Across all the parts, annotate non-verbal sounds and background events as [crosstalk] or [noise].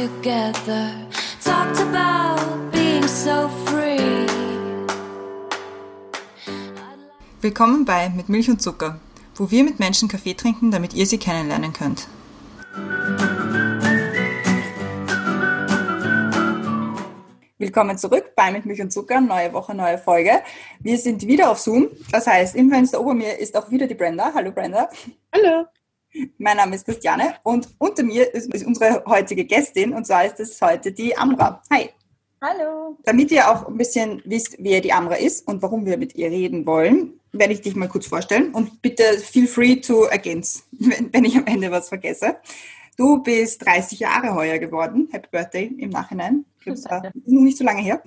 together. Talked about being so free. Willkommen bei Mit Milch und Zucker, wo wir mit Menschen Kaffee trinken, damit ihr sie kennenlernen könnt. Willkommen zurück bei Mit Milch und Zucker, neue Woche, neue Folge. Wir sind wieder auf Zoom, das heißt, im Fenster ober mir ist auch wieder die Brenda. Hallo Brenda. Hallo. Mein Name ist Christiane und unter mir ist, ist unsere heutige Gästin und zwar ist es heute die Amra. Hi. Hallo. Damit ihr auch ein bisschen wisst, wer die Amra ist und warum wir mit ihr reden wollen, werde ich dich mal kurz vorstellen und bitte feel free to against, [laughs] wenn, wenn ich am Ende was vergesse. Du bist 30 Jahre heuer geworden. Happy Birthday im Nachhinein. Das war nicht so lange her.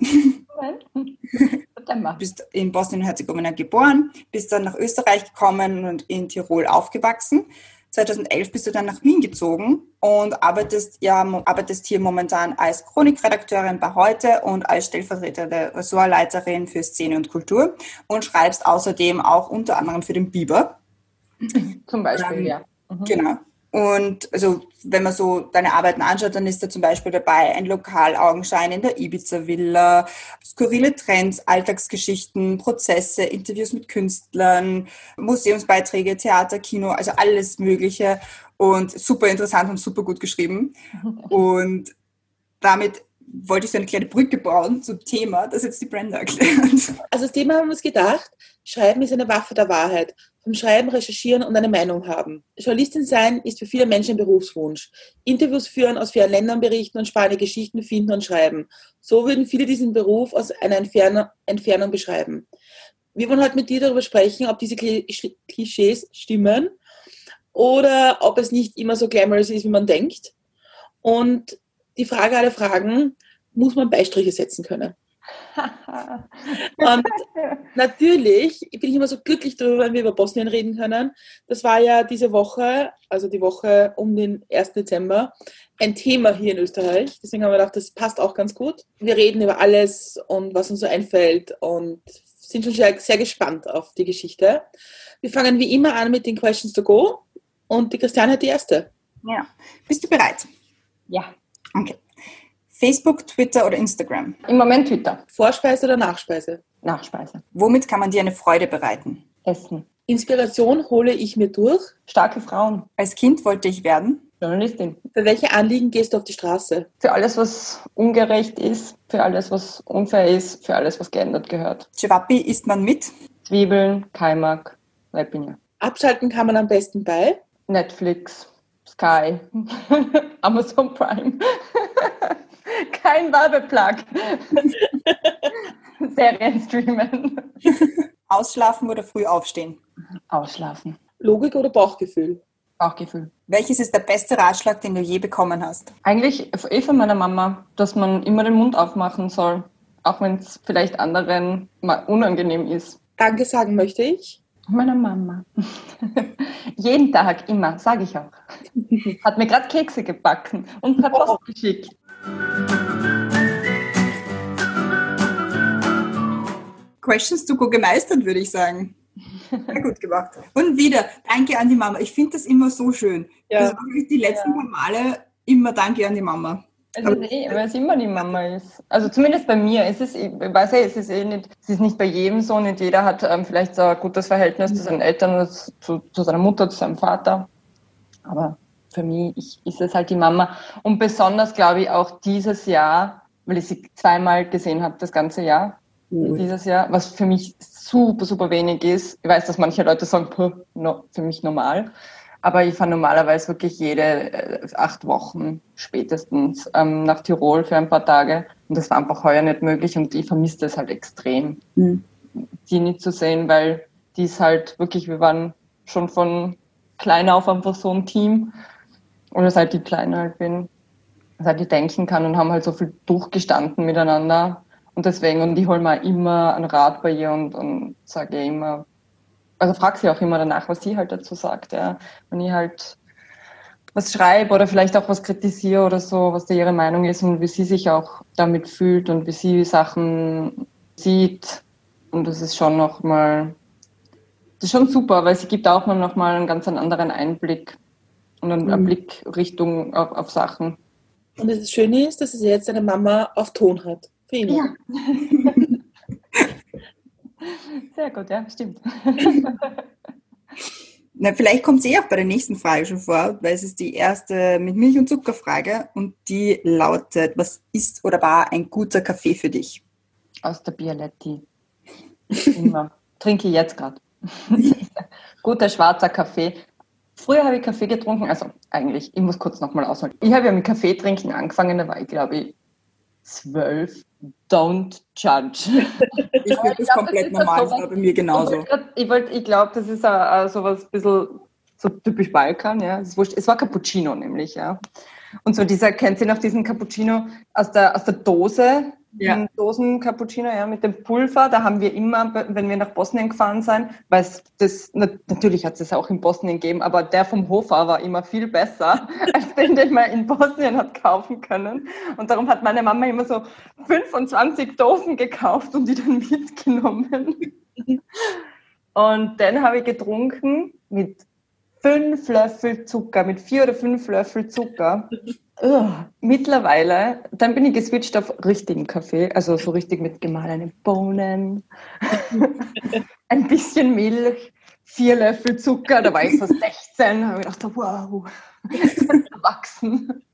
September. Du bist in Bosnien-Herzegowina geboren, bist dann nach Österreich gekommen und in Tirol aufgewachsen. 2011 bist du dann nach Wien gezogen und arbeitest, ja, arbeitest hier momentan als Chronikredakteurin bei Heute und als stellvertretende Ressortleiterin für Szene und Kultur und schreibst außerdem auch unter anderem für den Biber. Zum Beispiel, Ähm, ja. Mhm. Genau. Und also, wenn man so deine Arbeiten anschaut, dann ist da zum Beispiel dabei ein Lokalaugenschein in der Ibiza-Villa, skurrile Trends, Alltagsgeschichten, Prozesse, Interviews mit Künstlern, Museumsbeiträge, Theater, Kino, also alles Mögliche und super interessant und super gut geschrieben. [laughs] Und damit wollte ich so eine kleine Brücke bauen zum Thema, das jetzt die Brenda erklärt. Also das Thema haben wir uns gedacht, Schreiben ist eine Waffe der Wahrheit. Vom Schreiben, Recherchieren und eine Meinung haben. Journalistin sein ist für viele Menschen ein Berufswunsch. Interviews führen, aus vielen Ländern berichten und spannende Geschichten finden und schreiben. So würden viele diesen Beruf aus einer Entfernung, beschreiben. Wir wollen heute mit dir darüber sprechen, ob diese Kli- Klischees stimmen oder ob es nicht immer so glamorous ist, wie man denkt. Und die Frage aller Fragen, muss man Beistriche setzen können? [laughs] Und [laughs] natürlich bin ich immer so glücklich darüber, wenn wir über Bosnien reden können. Das war ja diese Woche, also die Woche um den 1. Dezember, ein Thema hier in Österreich. Deswegen haben wir gedacht, das passt auch ganz gut. Wir reden über alles und was uns so einfällt und sind schon sehr, sehr gespannt auf die Geschichte. Wir fangen wie immer an mit den Questions to go und die Christiane hat die erste. Ja. Bist du bereit? Ja, Okay. Facebook, Twitter oder Instagram? im Moment Twitter. Vorspeise oder Nachspeise? Nachspeise. Womit kann man dir eine Freude bereiten? Essen. Inspiration hole ich mir durch. Starke Frauen. Als Kind wollte ich werden. Journalistin. Für welche Anliegen gehst du auf die Straße? Für alles, was ungerecht ist, für alles, was unfair ist, für alles, was geändert gehört. Cevapi isst man mit. Zwiebeln, Kaimak, Jalapeno. Abschalten kann man am besten bei. Netflix, Sky, [laughs] Amazon Prime. [laughs] [laughs] Kein Werbeplug. [laughs] Serien streamen. Ausschlafen oder früh aufstehen. Ausschlafen. Logik oder Bauchgefühl? Bauchgefühl. Welches ist der beste Ratschlag, den du je bekommen hast? Eigentlich eh von meiner Mama, dass man immer den Mund aufmachen soll, auch wenn es vielleicht anderen mal unangenehm ist. Danke sagen möchte ich. Meiner Mama. [laughs] Jeden Tag, immer, sage ich auch. Hat mir gerade Kekse gebacken und per Post geschickt. Questions to go gemeistert, würde ich sagen. Sehr gut gemacht. Und wieder, danke an die Mama. Ich finde das immer so schön. Ja. Das war wirklich die letzten paar Male immer Danke an die Mama. Es ist eh, weil es immer die Mama ist. Also zumindest bei mir. Es ist, ich weiß ja, es ist eh nicht, es ist nicht bei jedem so. Nicht jeder hat ähm, vielleicht so ein gutes Verhältnis zu seinen Eltern oder zu, zu seiner Mutter, zu seinem Vater. Aber für mich ich, ist es halt die Mama. Und besonders glaube ich auch dieses Jahr, weil ich sie zweimal gesehen habe, das ganze Jahr, dieses Jahr, was für mich super, super wenig ist. Ich weiß, dass manche Leute sagen, "Puh, no, für mich normal. Aber ich fahre normalerweise wirklich jede äh, acht Wochen spätestens ähm, nach Tirol für ein paar Tage. Und das war einfach heuer nicht möglich und ich vermisse das halt extrem, Mhm. die nicht zu sehen, weil die ist halt wirklich, wir waren schon von klein auf einfach so ein Team. Oder seit ich klein halt bin, seit ich denken kann und haben halt so viel durchgestanden miteinander. Und deswegen, und ich hole mir immer einen Rat bei ihr und, und sage ihr immer, also frage sie auch immer danach, was sie halt dazu sagt, ja. Wenn ich halt was schreibe oder vielleicht auch was kritisiere oder so, was da ihre Meinung ist und wie sie sich auch damit fühlt und wie sie Sachen sieht. Und das ist schon nochmal, das ist schon super, weil sie gibt auch nochmal einen ganz anderen Einblick und einen Mhm. Blick Richtung auf, auf Sachen. Und das Schöne ist, dass sie jetzt eine Mama auf Ton hat. Ihn. Ja. [laughs] Sehr gut, ja, stimmt. [laughs] Na, vielleicht kommt es eh auch bei der nächsten Frage schon vor, weil es ist die erste mit Milch- und Zuckerfrage und die lautet, was ist oder war ein guter Kaffee für dich? Aus der Bialetti. Immer. Trinke ich jetzt gerade. [laughs] Guter schwarzer Kaffee. Früher habe ich Kaffee getrunken, also eigentlich, ich muss kurz nochmal ausholen. Ich habe ja mit Kaffee trinken angefangen, da war ich glaube ich zwölf. Don't judge. [laughs] Ich finde das glaub, komplett das ist normal, das war bei mir genauso. Ich, wollt- ich glaube, das ist uh, sowas ein bisschen so typisch Balkan, ja. Es war Cappuccino nämlich, ja. Und so dieser, kennt ihr noch diesen Cappuccino aus der, aus der Dose? Ja. Den Dosen-Cappuccino, ja, mit dem Pulver. Da haben wir immer, wenn wir nach Bosnien gefahren sind, weil es das, na, natürlich hat es auch in Bosnien gegeben, aber der vom Hofer war immer viel besser [laughs] als den, den man in Bosnien hat kaufen können. Und darum hat meine Mama immer so 25 Dosen gekauft und die dann [laughs] mitgenommen. Und dann habe ich getrunken mit fünf Löffel Zucker, mit vier oder fünf Löffel Zucker. Ugh. Mittlerweile, dann bin ich geswitcht auf richtigen Kaffee, also so richtig mit gemahlenen Bohnen, [laughs] ein bisschen Milch, vier Löffel Zucker, da war ich so 16, habe ich gedacht, wow, [laughs] erwachsen.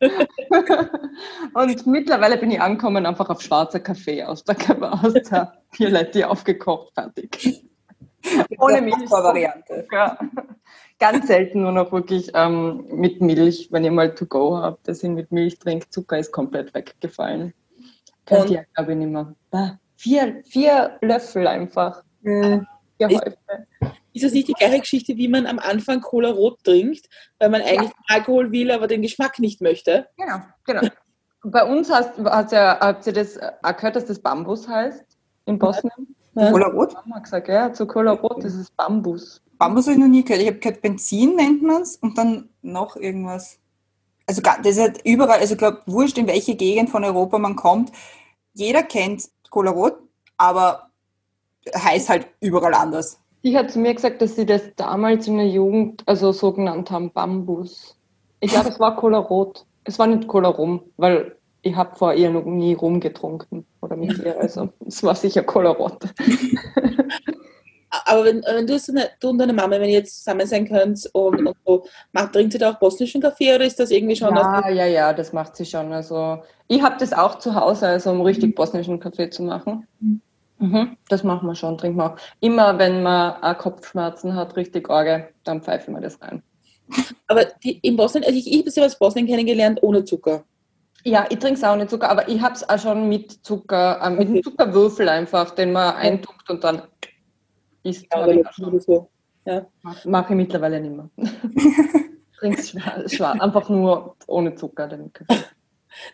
Und mittlerweile bin ich angekommen, einfach auf schwarzer Kaffee aus der, aus der Bialetti aufgekocht, fertig. Ohne Milch. Variante. [laughs] Ja. Ganz selten nur noch wirklich ähm, mit Milch, wenn ihr mal to go habt, dass ihr mit Milch trinkt. Zucker ist komplett weggefallen. Könnt ihr, glaube ich, nicht mehr. Bah, Vier, vier Löffel einfach. Mhm. Vier Ist-. Ist das nicht die gleiche Geschichte, wie man am Anfang Cola Rot trinkt, weil man eigentlich Alkohol will, aber den Geschmack nicht möchte? Genau, genau. Bei uns hast, hast ja, habt ihr das auch gehört, dass das Bambus heißt in Bosnien? Ja. Cola Rot? Mama gesagt, ja, zu Cola Rot, das ist Bambus. Bambus habe ich noch nie gehört. Ich habe gehört, Benzin nennt man es und dann noch irgendwas. Also das ist halt überall, also ich glaube, wurscht, in welche Gegend von Europa man kommt. Jeder kennt Cola Rot, aber heißt halt überall anders. Die hat zu mir gesagt, dass sie das damals in der Jugend also so genannt haben, Bambus. Ich glaube, es war Cola Rot. Es war nicht Cola Rum, weil ich habe vor ihr noch nie Rum getrunken oder mit ihr. Also [laughs] es war sicher Cola Rot. Aber wenn, wenn du, du und deine Mama, wenn ihr jetzt zusammen sein könnt und, und so, macht, trinkt ihr da auch bosnischen Kaffee oder ist das irgendwie schon Ja, ja, ja, das macht sie schon. Also ich habe das auch zu Hause, also um richtig bosnischen Kaffee zu machen. Mhm, das machen wir schon, trinken wir auch. Immer wenn man auch Kopfschmerzen hat, richtig Orge, dann pfeifen wir das rein. Aber die, in Bosnien, also ich, ich habe sie aus Bosnien kennengelernt ohne Zucker. Ja, ich trinke es auch nicht Zucker, aber ich habe es auch schon mit Zucker, äh, mit einem. Zuckerwürfel einfach, den man eintunkt und dann isst. Ja, ich auch schon. oder so. Mache ich mittlerweile nicht mehr. [laughs] Trink's schwarz, schwarz, einfach nur ohne Zucker den Kaffee.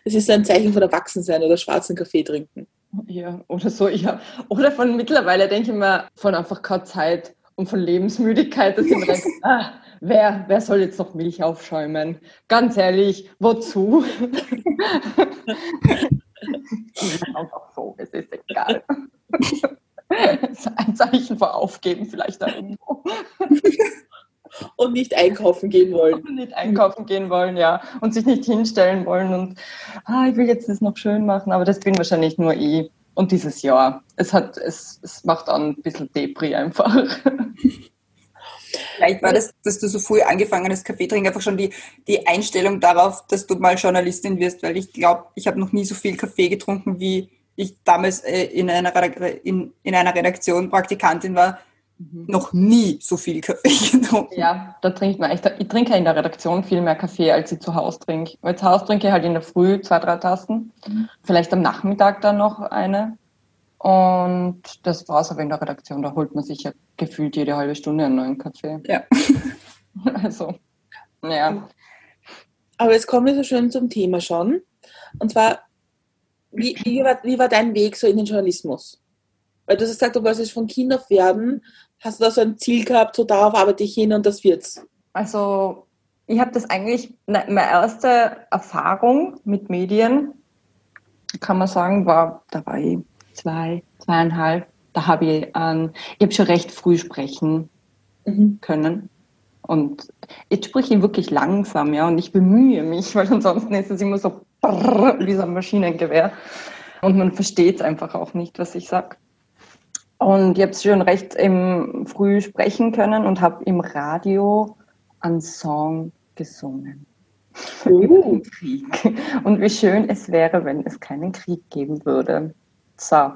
Das ist ein Zeichen von Erwachsensein oder schwarzen Kaffee trinken. Ja, oder so, ja. Oder von mittlerweile denke ich mir, von einfach keine Zeit und von Lebensmüdigkeit, dass ich mir denke, [laughs] ah, wer, wer soll jetzt noch Milch aufschäumen? Ganz ehrlich, wozu? [laughs] Einfach so, es ist egal. [laughs] Ein Zeichen vor Aufgeben vielleicht da irgendwo. [laughs] Und nicht einkaufen gehen wollen. Und nicht einkaufen gehen wollen, ja. Und sich nicht hinstellen wollen und ah, ich will jetzt das noch schön machen, aber das bin wahrscheinlich nur ich. Und dieses Jahr. Es hat, es, es macht auch ein bisschen Depri einfach. Vielleicht war das, dass du so früh angefangen hast, Kaffee trinken, einfach schon die, die Einstellung darauf, dass du mal Journalistin wirst, weil ich glaube, ich habe noch nie so viel Kaffee getrunken, wie ich damals äh, in, einer, in, in einer Redaktion Praktikantin war. Noch nie so viel Kaffee [laughs] getrunken. Ja, da trinkt man echt. Ich trinke ja in der Redaktion viel mehr Kaffee, als ich zu Hause trinke. Weil zu Hause trinke ich halt in der Früh zwei, drei Tassen. Vielleicht am Nachmittag dann noch eine. Und das war's aber in der Redaktion. Da holt man sich ja gefühlt jede halbe Stunde einen neuen Kaffee. Ja. [laughs] Also, ja. Aber jetzt kommen wir so schön zum Thema schon. Und zwar, wie, wie, war, wie war dein Weg so in den Journalismus? Weil du hast gesagt, du wolltest von Kind auf werden. Hast du da so ein Ziel gehabt, so darauf arbeite ich hin und das wird's? Also, ich habe das eigentlich, ne, meine erste Erfahrung mit Medien, kann man sagen, war, da war ich zwei, zweieinhalb. Da habe ich, ähm, ich habe schon recht früh sprechen Mhm. können. Und jetzt spreche ich wirklich langsam, ja, und ich bemühe mich, [laughs] weil ansonsten ist es immer so brrr, wie so ein Maschinengewehr. Und man versteht es einfach auch nicht, was ich sage. Und ich habe schon recht im früh sprechen können und habe im Radio einen Song gesungen. [laughs] Uh. Krieg. Und wie schön es wäre, wenn es keinen Krieg geben würde. So,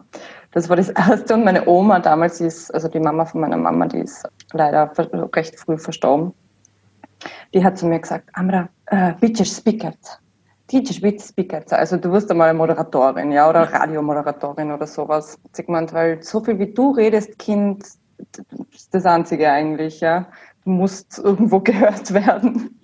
das war das [laughs] Erste. Und meine Oma damals ist, also die Mama von meiner Mama, die ist leider recht früh verstorben. Die hat zu mir gesagt, Amra, uh, bitte speak Teacher bitte speak Also du wirst einmal Moderatorin, ja, oder Radiomoderatorin oder sowas. Sigmund, weil so viel wie du redest, Kind, ist das Einzige eigentlich, ja. Du musst irgendwo [laughs] gehört werden.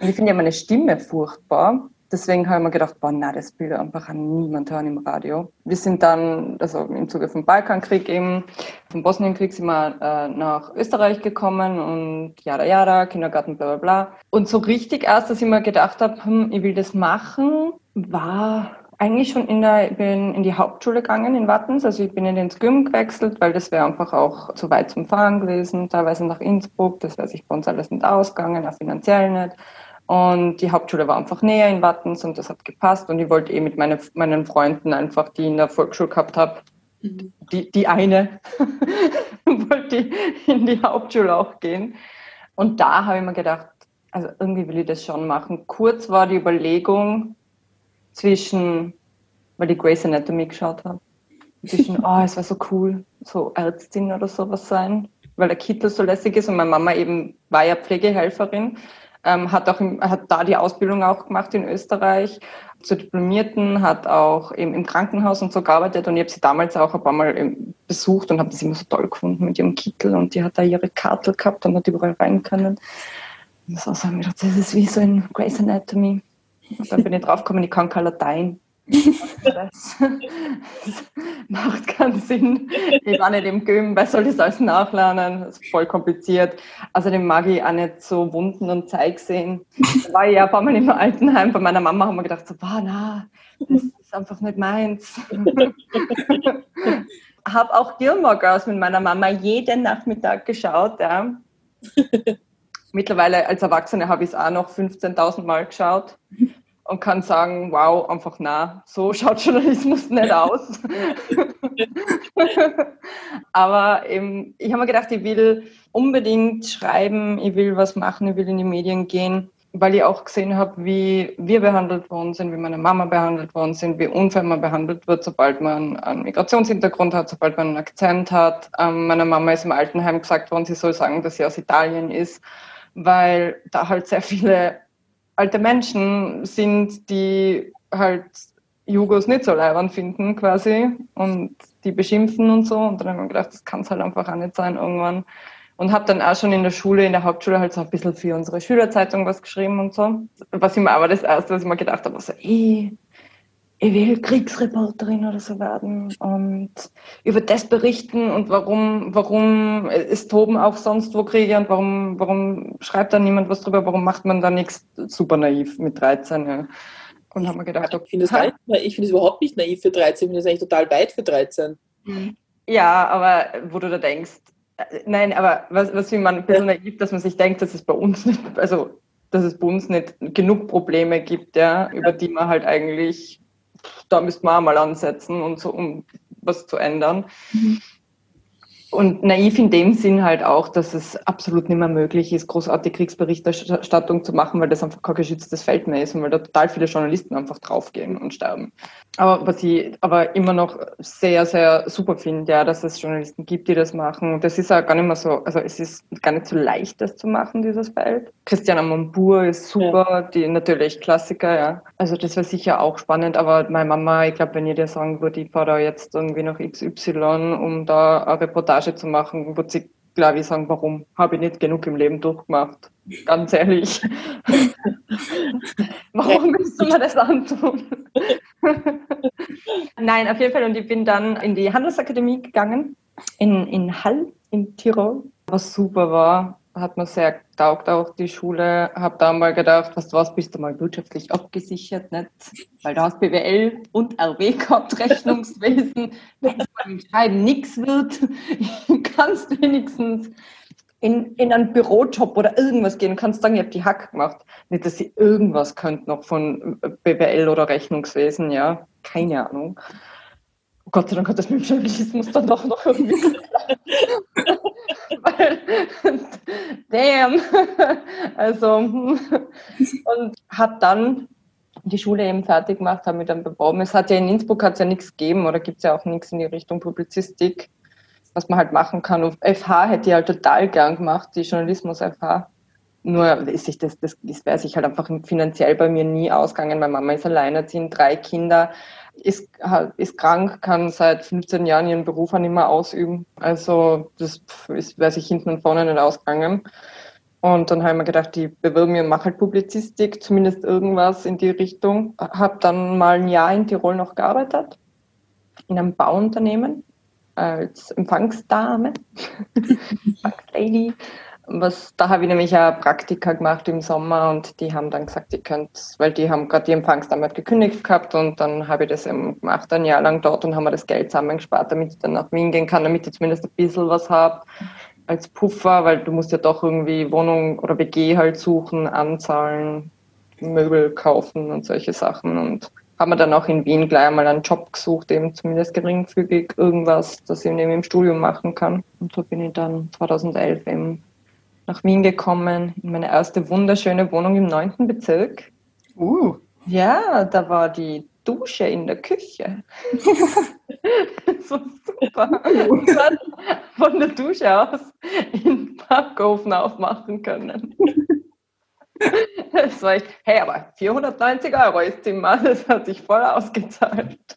Und ich finde ja meine Stimme furchtbar. Deswegen habe ich mir gedacht, boah, na, das will einfach an niemand hören im Radio. Wir sind dann, also im Zuge vom Balkankrieg eben, vom Bosnienkrieg sind wir äh, nach Österreich gekommen und jada jada, Kindergarten, bla bla bla. Und so richtig erst, dass ich mir gedacht habe, hm, ich will das machen, war eigentlich schon in der, bin in die Hauptschule gegangen in Wattens, also ich bin in den Gym gewechselt, weil das wäre einfach auch zu weit zum Fahren gewesen, teilweise nach Innsbruck, das wäre sich bei uns alles nicht ausgegangen, auch finanziell nicht. Und die Hauptschule war einfach näher in Wattens und das hat gepasst. Und ich wollte eh mit meine, meinen Freunden einfach, die in der Volksschule gehabt habe, mhm. die, die eine, [laughs] wollte in die Hauptschule auch gehen. Und da habe ich mir gedacht, also irgendwie will ich das schon machen. Kurz war die Überlegung zwischen, weil ich Grace Anatomy geschaut habe, zwischen, oh, [laughs] es war so cool, so Ärztin oder sowas sein, weil der Kittel so lässig ist und meine Mama eben war ja Pflegehelferin ähm, hat auch im, hat da die Ausbildung auch gemacht in Österreich zur Diplomierten, hat auch eben im Krankenhaus und so gearbeitet und ich habe sie damals auch ein paar Mal besucht und habe das immer so toll gefunden mit ihrem Kittel und die hat da ihre Karte gehabt und hat überall rein können. So haben wir gedacht, das ist wie so in Grey's Anatomy. Und dann bin ich draufgekommen, ich kann kein Latein. Das, [laughs] macht keinen Sinn. Ich war nicht im Gym, wer soll das alles nachlernen? Das ist voll kompliziert. Außerdem mag ich auch nicht so Wunden und Zeig sehen. Da war ich ja ein paar Mal im Altenheim. Bei meiner Mama haben wir gedacht, so, wow, na, das ist einfach nicht meins. [laughs] habe auch Gilmore Girls mit meiner Mama jeden Nachmittag geschaut. Ja. Mittlerweile als Erwachsene habe ich es auch noch 15.000 Mal geschaut und kann sagen, wow, einfach na, so [laughs] schaut Journalismus nicht [laughs] aus. Aber eben, ich habe mir gedacht, ich will unbedingt schreiben, ich will was machen, ich will in die Medien gehen, weil ich auch gesehen habe, wie wir behandelt worden sind, wie meine Mama behandelt worden sind, wie unfair man behandelt wird, sobald man einen Migrationshintergrund hat, sobald man einen Akzent hat. Ähm, meiner Mama ist im Altenheim gesagt worden, sie soll sagen, dass sie aus Italien ist, weil da halt sehr viele alte Menschen sind, die halt Jugos nicht so leibend finden quasi und die beschimpfen und so. Und dann habe ich mir gedacht, das kann es halt einfach auch nicht sein irgendwann. Und habe dann auch schon in der Schule, in der Hauptschule halt so ein bisschen für unsere Schülerzeitung was geschrieben und so. Was ich mir aber das Erste, was ich mir gedacht habe, war so, ey, ich will Kriegsreporterin oder so werden und über das berichten und warum, warum ist Toben auch sonst wo Kriege und warum, warum schreibt da niemand was drüber, warum macht man da nichts super naiv mit 13? Ja. Und haben wir gedacht, okay, ich finde es find überhaupt nicht naiv für 13, ich finde es eigentlich total weit für 13. Ja, aber wo du da denkst, äh, nein, aber was, was will man ein bisschen naiv, dass man sich denkt, dass es bei uns nicht, also dass es bei uns nicht genug Probleme gibt, ja, über die man halt eigentlich da müsste man auch mal ansetzen und so, um was zu ändern. Mhm. Und naiv in dem Sinn halt auch, dass es absolut nicht mehr möglich ist, großartige Kriegsberichterstattung zu machen, weil das einfach kein geschütztes Feld mehr ist und weil da total viele Journalisten einfach draufgehen und sterben. Aber was ich aber immer noch sehr, sehr super finde, ja, dass es Journalisten gibt, die das machen. Das ist auch gar nicht mehr so, also es ist gar nicht so leicht, das zu machen, dieses Feld. Christiana Mombur ist super, ja. die natürlich Klassiker, ja. Also das wäre sicher auch spannend, aber meine Mama, ich glaube, wenn ihr dir sagen würde, ich fahre da jetzt irgendwie nach XY, um da eine Reportage zu machen, würde sie, glaube ich, sagen, warum habe ich nicht genug im Leben durchgemacht? Ganz ehrlich. [laughs] warum willst du mir das antun? [laughs] Nein, auf jeden Fall. Und ich bin dann in die Handelsakademie gegangen, in, in Hall, in Tirol, was super war hat mir sehr getaugt, auch die Schule. Habe da mal gedacht, was du was, bist du mal wirtschaftlich abgesichert, nicht? Weil du hast BWL und RW gehabt, [laughs] Rechnungswesen. Wenn es beim Schreiben nichts wird, [laughs] kannst du wenigstens in, in einen Bürojob oder irgendwas gehen, kannst sagen, ich habe die Hack gemacht. Nicht, dass sie irgendwas könnt noch von BWL oder Rechnungswesen, ja. Keine Ahnung. Oh Gott sei Dank hat das mit dem Journalismus dann doch noch irgendwie. [laughs] Weil, damn. [laughs] Also, und hat dann die Schule eben fertig gemacht, habe mich dann beworben. Es hat ja in Innsbruck hat's ja nichts gegeben oder gibt es ja auch nichts in die Richtung Publizistik was man halt machen kann. Und FH hätte ich halt total gern gemacht, die Journalismus-FH. Nur ist sich das, das, das wäre sich halt einfach finanziell bei mir nie ausgegangen. Meine Mama ist alleinerziehend, drei Kinder, ist, ist krank, kann seit 15 Jahren ihren Beruf nicht mehr ausüben. Also das wäre sich hinten und vorne nicht ausgegangen. Und dann habe ich mir gedacht, ich bewirbe mich und mache halt Publizistik, zumindest irgendwas in die Richtung. Habe dann mal ein Jahr in Tirol noch gearbeitet, in einem Bauunternehmen als Empfangsdame, [laughs] Empfangslady. Was, da habe ich nämlich ein Praktika gemacht im Sommer und die haben dann gesagt, ihr könnt, weil die haben gerade die Empfangsdame gekündigt gehabt und dann habe ich das eben gemacht, ein Jahr lang dort und haben wir das Geld zusammengespart, damit ich dann nach Wien gehen kann, damit ich zumindest ein bisschen was habe als Puffer, weil du musst ja doch irgendwie Wohnung oder WG halt suchen, anzahlen, Möbel kaufen und solche Sachen und haben wir dann auch in Wien gleich einmal einen Job gesucht, eben zumindest geringfügig irgendwas, das ich eben im Studium machen kann. Und so bin ich dann 2011 eben nach Wien gekommen, in meine erste wunderschöne Wohnung im neunten Bezirk. Uh. Ja, da war die Dusche in der Küche. [laughs] so super. Und dann von der Dusche aus in den Backofen aufmachen können. Das war echt, hey, aber 490 Euro ist Zimmer, das hat sich voll ausgezahlt.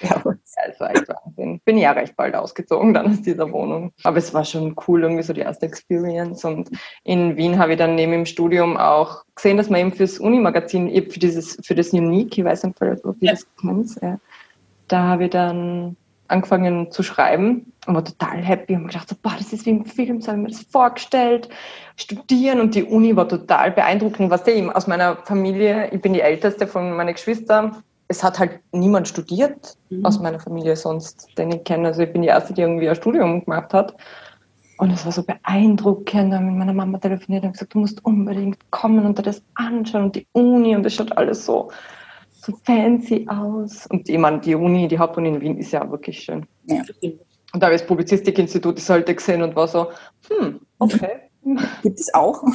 [laughs] Ja, das war echt Wahnsinn. Bin ja recht bald ausgezogen dann aus dieser Wohnung. Aber es war schon cool, irgendwie so die erste Experience. Und in Wien habe ich dann neben dem Studium auch gesehen, dass man eben fürs Uni-Magazin, für dieses, für das Unique, ich weiß nicht, ob ihr das kennt, ja, da habe ich dann angefangen zu schreiben und war total happy und gedacht, so, boah, das ist wie im Film, so habe ich mir das vorgestellt, studieren und die Uni war total beeindruckend, was ich aus meiner Familie, ich bin die älteste von meinen Geschwistern, es hat halt niemand studiert mhm. aus meiner Familie sonst, den ich kenne, also ich bin die erste, die irgendwie ein Studium gemacht hat und es war so beeindruckend, da mit meiner Mama telefoniert und gesagt, du musst unbedingt kommen und dir das anschauen und die Uni und das schaut alles so so fancy aus. Und ich meine, die Uni, die Hauptuni in Wien ist ja wirklich schön. Ja. Und da habe ich das Publizistikinstitut das halt gesehen und war so, hm, okay. Gibt es auch? [laughs]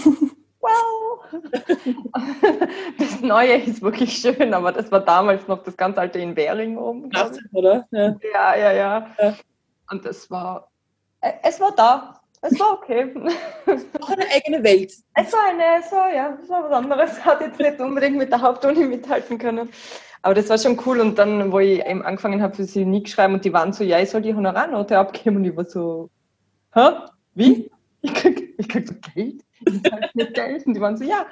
Wow! [laughs] Das Neue ist wirklich schön, aber das war damals noch das ganz alte in Währing oben. oder? Ja. ja, ja, ja. ja. Und das war, äh, es war da. Es war okay. Auch eine eigene Welt. Es war eine, so, ja, es war was anderes. Hat jetzt nicht unbedingt mit der Hauptuni mithalten können. Aber das war schon cool. Und dann, wo ich eben angefangen habe, für sie nie schreiben und die waren so, ja, ich soll die Honorarnote abgeben. Und ich war so, hä? Wie? Ich krieg, ich krieg so Geld? Ich halt nicht. Und die waren so, ja,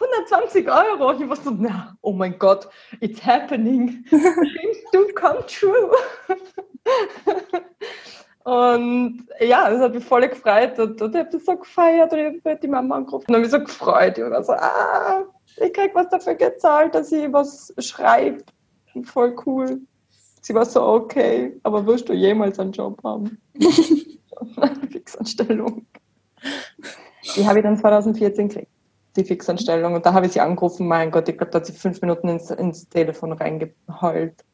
120 Euro. Ich war so, na, oh mein Gott, it's happening. Dreams do come true. Und ja, das hat mich voll gefreut und, und ich habe das so gefeiert und ich habe die Mama angerufen und habe mich so gefreut. Ich war so, ah, ich krieg was dafür gezahlt, dass ich was schreibe. Voll cool. Sie war so, okay, aber wirst du jemals einen Job haben? Eine [laughs] [laughs] Fixanstellung. Die habe ich dann 2014 gekriegt, die Fixanstellung. Und da habe ich sie angerufen, mein Gott, ich glaube, da hat sie fünf Minuten ins, ins Telefon reingeheult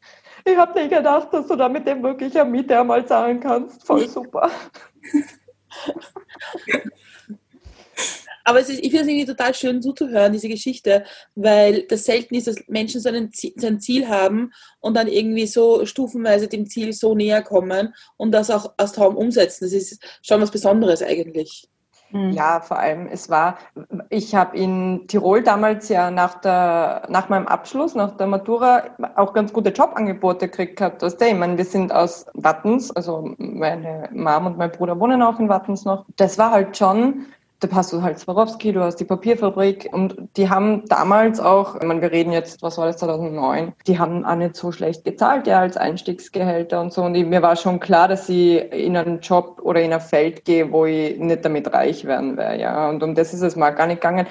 ich habe nicht gedacht, dass du da mit dem wirklich eine Miete einmal zahlen kannst. Voll [laughs] super. Aber ist, ich finde es irgendwie total schön zuzuhören, diese Geschichte, weil das selten ist, dass Menschen so, einen, ein Ziel haben und dann irgendwie so stufenweise dem Ziel so näher kommen und das auch als Traum umsetzen. Das ist schon was Besonderes eigentlich. Mhm. Ja, vor allem, es war, ich habe in Tirol damals ja nach, der, nach meinem Abschluss, nach der Matura, auch ganz gute Jobangebote gekriegt gehabt. Weißt du? Ich meine, wir sind aus Wattens, also meine Mom und mein Bruder wohnen auch in Wattens noch. Das war halt schon da hast du halt Swarovski, du hast die Papierfabrik und die haben damals auch, ich meine, wir reden jetzt, was war das, 2009, die haben auch nicht so schlecht gezahlt, ja, als Einstiegsgehälter und so und ich, mir war schon klar, dass ich in einen Job oder in ein Feld gehe, wo ich nicht damit reich werden werde, ja, und um das ist es mal gar nicht gegangen.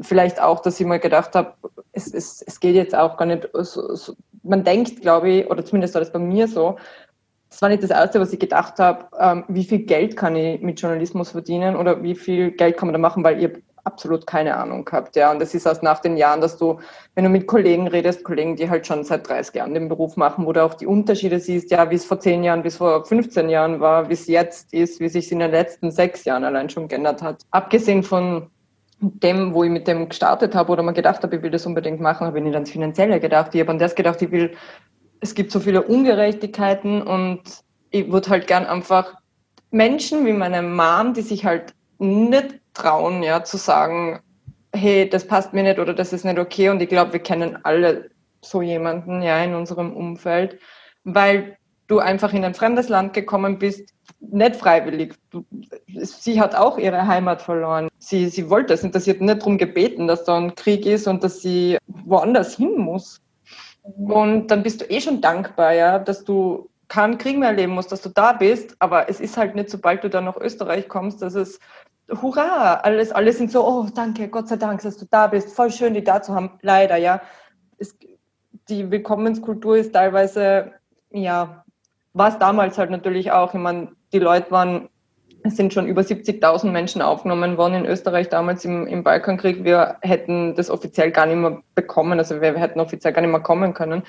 Vielleicht auch, dass ich mal gedacht habe, es, es, es geht jetzt auch gar nicht so, so man denkt, glaube ich, oder zumindest war das bei mir so, das war nicht das Erste, was ich gedacht habe, ähm, wie viel Geld kann ich mit Journalismus verdienen oder wie viel Geld kann man da machen, weil ihr absolut keine Ahnung gehabt, ja. Und das ist erst nach den Jahren, dass du, wenn du mit Kollegen redest, Kollegen, die halt schon seit 30 Jahren den Beruf machen, wo du auch die Unterschiede siehst, ja, wie es vor 10 Jahren, es vor 15 Jahren war, wie es jetzt ist, wie sich in den letzten sechs Jahren allein schon geändert hat. Abgesehen von dem, wo ich mit dem gestartet habe oder mal gedacht habe, ich will das unbedingt machen, habe ich nicht ans Finanzielle gedacht. Ich habe an das gedacht, ich will, es gibt so viele Ungerechtigkeiten und ich würde halt gern einfach Menschen wie meine Mom, die sich halt nicht trauen, ja, zu sagen, hey, das passt mir nicht oder das ist nicht okay. Und ich glaube, wir kennen alle so jemanden, ja, in unserem Umfeld, weil du einfach in ein fremdes Land gekommen bist, nicht freiwillig. Du, sie hat auch ihre Heimat verloren. Sie, sie wollte es und sie hat nicht darum gebeten, dass da ein Krieg ist und dass sie woanders hin muss. Und dann bist du eh schon dankbar, ja, dass du keinen Krieg mehr erleben musst, dass du da bist. Aber es ist halt nicht, sobald du dann nach Österreich kommst, dass es hurra, alles, alle sind so, oh, danke, Gott sei Dank, dass du da bist, voll schön, die da zu haben. Leider, ja. Es, die Willkommenskultur ist teilweise, ja, war es damals halt natürlich auch. Ich meine, die Leute waren, es sind schon über 70.000 Menschen aufgenommen worden in Österreich damals im, im Balkankrieg. Wir hätten das offiziell gar nicht mehr bekommen, also wir, wir hätten offiziell gar nicht mehr kommen können.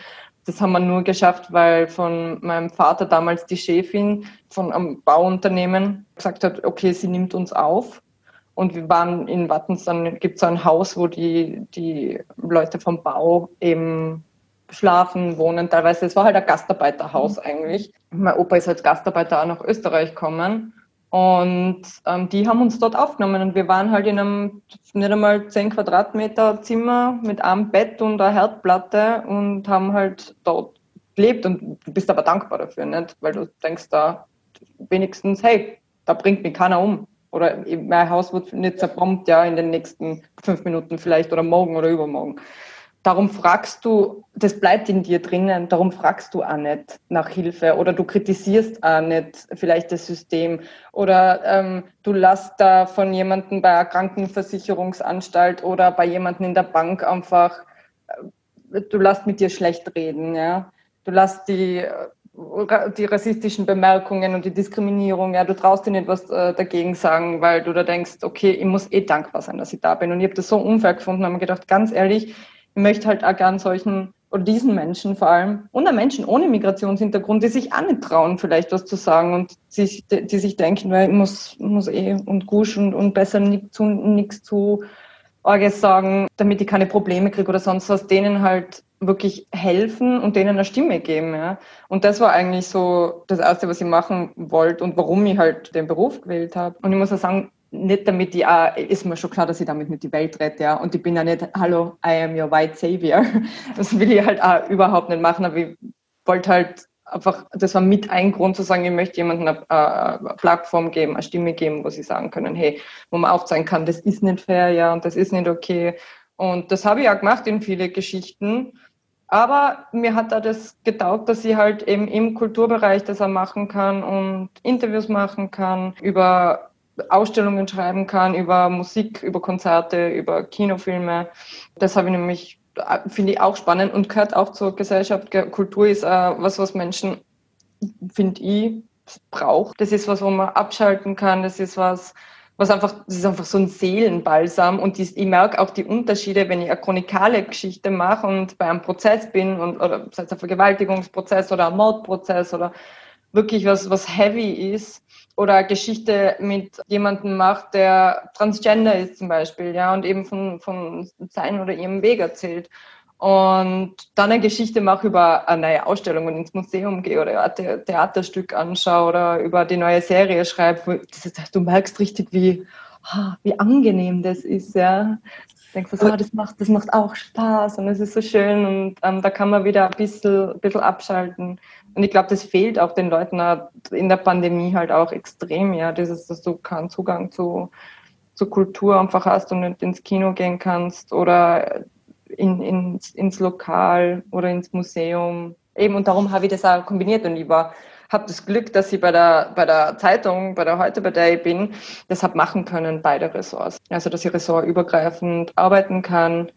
Das haben wir nur geschafft, weil von meinem Vater damals die Chefin von einem Bauunternehmen gesagt hat, okay, sie nimmt uns auf. Und wir waren in Wattens, dann gibt es ein Haus, wo die, die Leute vom Bau eben schlafen, wohnen teilweise. Es war halt ein Gastarbeiterhaus mhm. eigentlich. Mein Opa ist als Gastarbeiter auch nach Österreich gekommen. Und ähm, die haben uns dort aufgenommen und wir waren halt in einem nicht einmal 10 Quadratmeter Zimmer mit einem Bett und einer Herdplatte und haben halt dort gelebt und du bist aber dankbar dafür, nicht? Weil du denkst da wenigstens, hey, da bringt mich keiner um. Oder mein Haus wird nicht zerbombt, ja, in den nächsten fünf Minuten vielleicht oder morgen oder übermorgen. Darum fragst du, das bleibt in dir drinnen, darum fragst du auch nicht nach Hilfe oder du kritisierst auch nicht vielleicht das System oder ähm, du lässt da von jemandem bei einer Krankenversicherungsanstalt oder bei jemandem in der Bank einfach, äh, du lässt mit dir schlecht reden, ja. Du lässt die, äh, die rassistischen Bemerkungen und die Diskriminierung, ja, du traust dir nicht was äh, dagegen sagen, weil du da denkst, okay, ich muss eh dankbar sein, dass ich da bin. Und ich habe das so unfair gefunden, habe mir gedacht, ganz ehrlich, ich möchte halt auch gern solchen oder diesen Menschen vor allem und auch Menschen ohne Migrationshintergrund, die sich auch nicht trauen, vielleicht was zu sagen und die, die sich denken, weil ich muss, muss eh und gusch und, und besser nichts zu, nichts zu sagen, damit ich keine Probleme kriege oder sonst was, denen halt wirklich helfen und denen eine Stimme geben. Ja. Und das war eigentlich so das Erste, was ich machen wollte und warum ich halt den Beruf gewählt habe. Und ich muss auch sagen, nicht damit ich auch, ist mir schon klar, dass ich damit nicht die Welt rette, ja. Und ich bin ja nicht, hallo, I am your white savior. [laughs] Das will ich halt auch überhaupt nicht machen, aber ich wollte halt einfach, das war mit ein Grund zu sagen, ich möchte jemandem eine, eine, Plattform geben, eine Stimme geben, wo sie sagen können, hey, wo man aufzeigen kann, das ist nicht fair, ja, und das ist nicht okay. Und das habe ich auch gemacht in viele Geschichten. Aber mir hat da das getaugt, dass ich halt eben im Kulturbereich das auch machen kann und Interviews machen kann über Ausstellungen schreiben kann über Musik, über Konzerte, über Kinofilme. Das habe ich nämlich, finde ich auch spannend und gehört auch zur Gesellschaft. Kultur ist äh, was, was Menschen, finde ich, braucht. Das ist was, wo man abschalten kann. Das ist was, was einfach, das ist einfach so ein Seelenbalsam und ich merke auch die Unterschiede, wenn ich eine chronikale Geschichte mache und bei einem Prozess bin und, oder sei es ein Vergewaltigungsprozess oder ein Mordprozess oder wirklich was, was heavy ist oder Geschichte mit jemandem macht, der transgender ist zum Beispiel, ja, und eben von, von seinem oder ihrem Weg erzählt. Und dann eine Geschichte mache über eine neue Ausstellung und ins Museum gehe oder ein Theaterstück anschaue oder über die neue Serie schreibe. Du merkst richtig, wie, wie angenehm das ist, ja. Ich denke so, oh, das macht, das macht auch Spaß und es ist so schön und ähm, da kann man wieder ein bisschen, ein bisschen abschalten. Und ich glaube, das fehlt auch den Leuten in der Pandemie halt auch extrem, ja, dieses, dass du keinen Zugang zu, zu Kultur einfach hast und nicht ins Kino gehen kannst oder in, ins, ins Lokal oder ins Museum. Eben, und darum habe ich das auch kombiniert und ich war, habe das Glück, dass ich bei der, bei der Zeitung, bei der heute, bei der ich bin, das habe machen können, beide Ressorts. Also, dass ich ressortübergreifend arbeiten kann,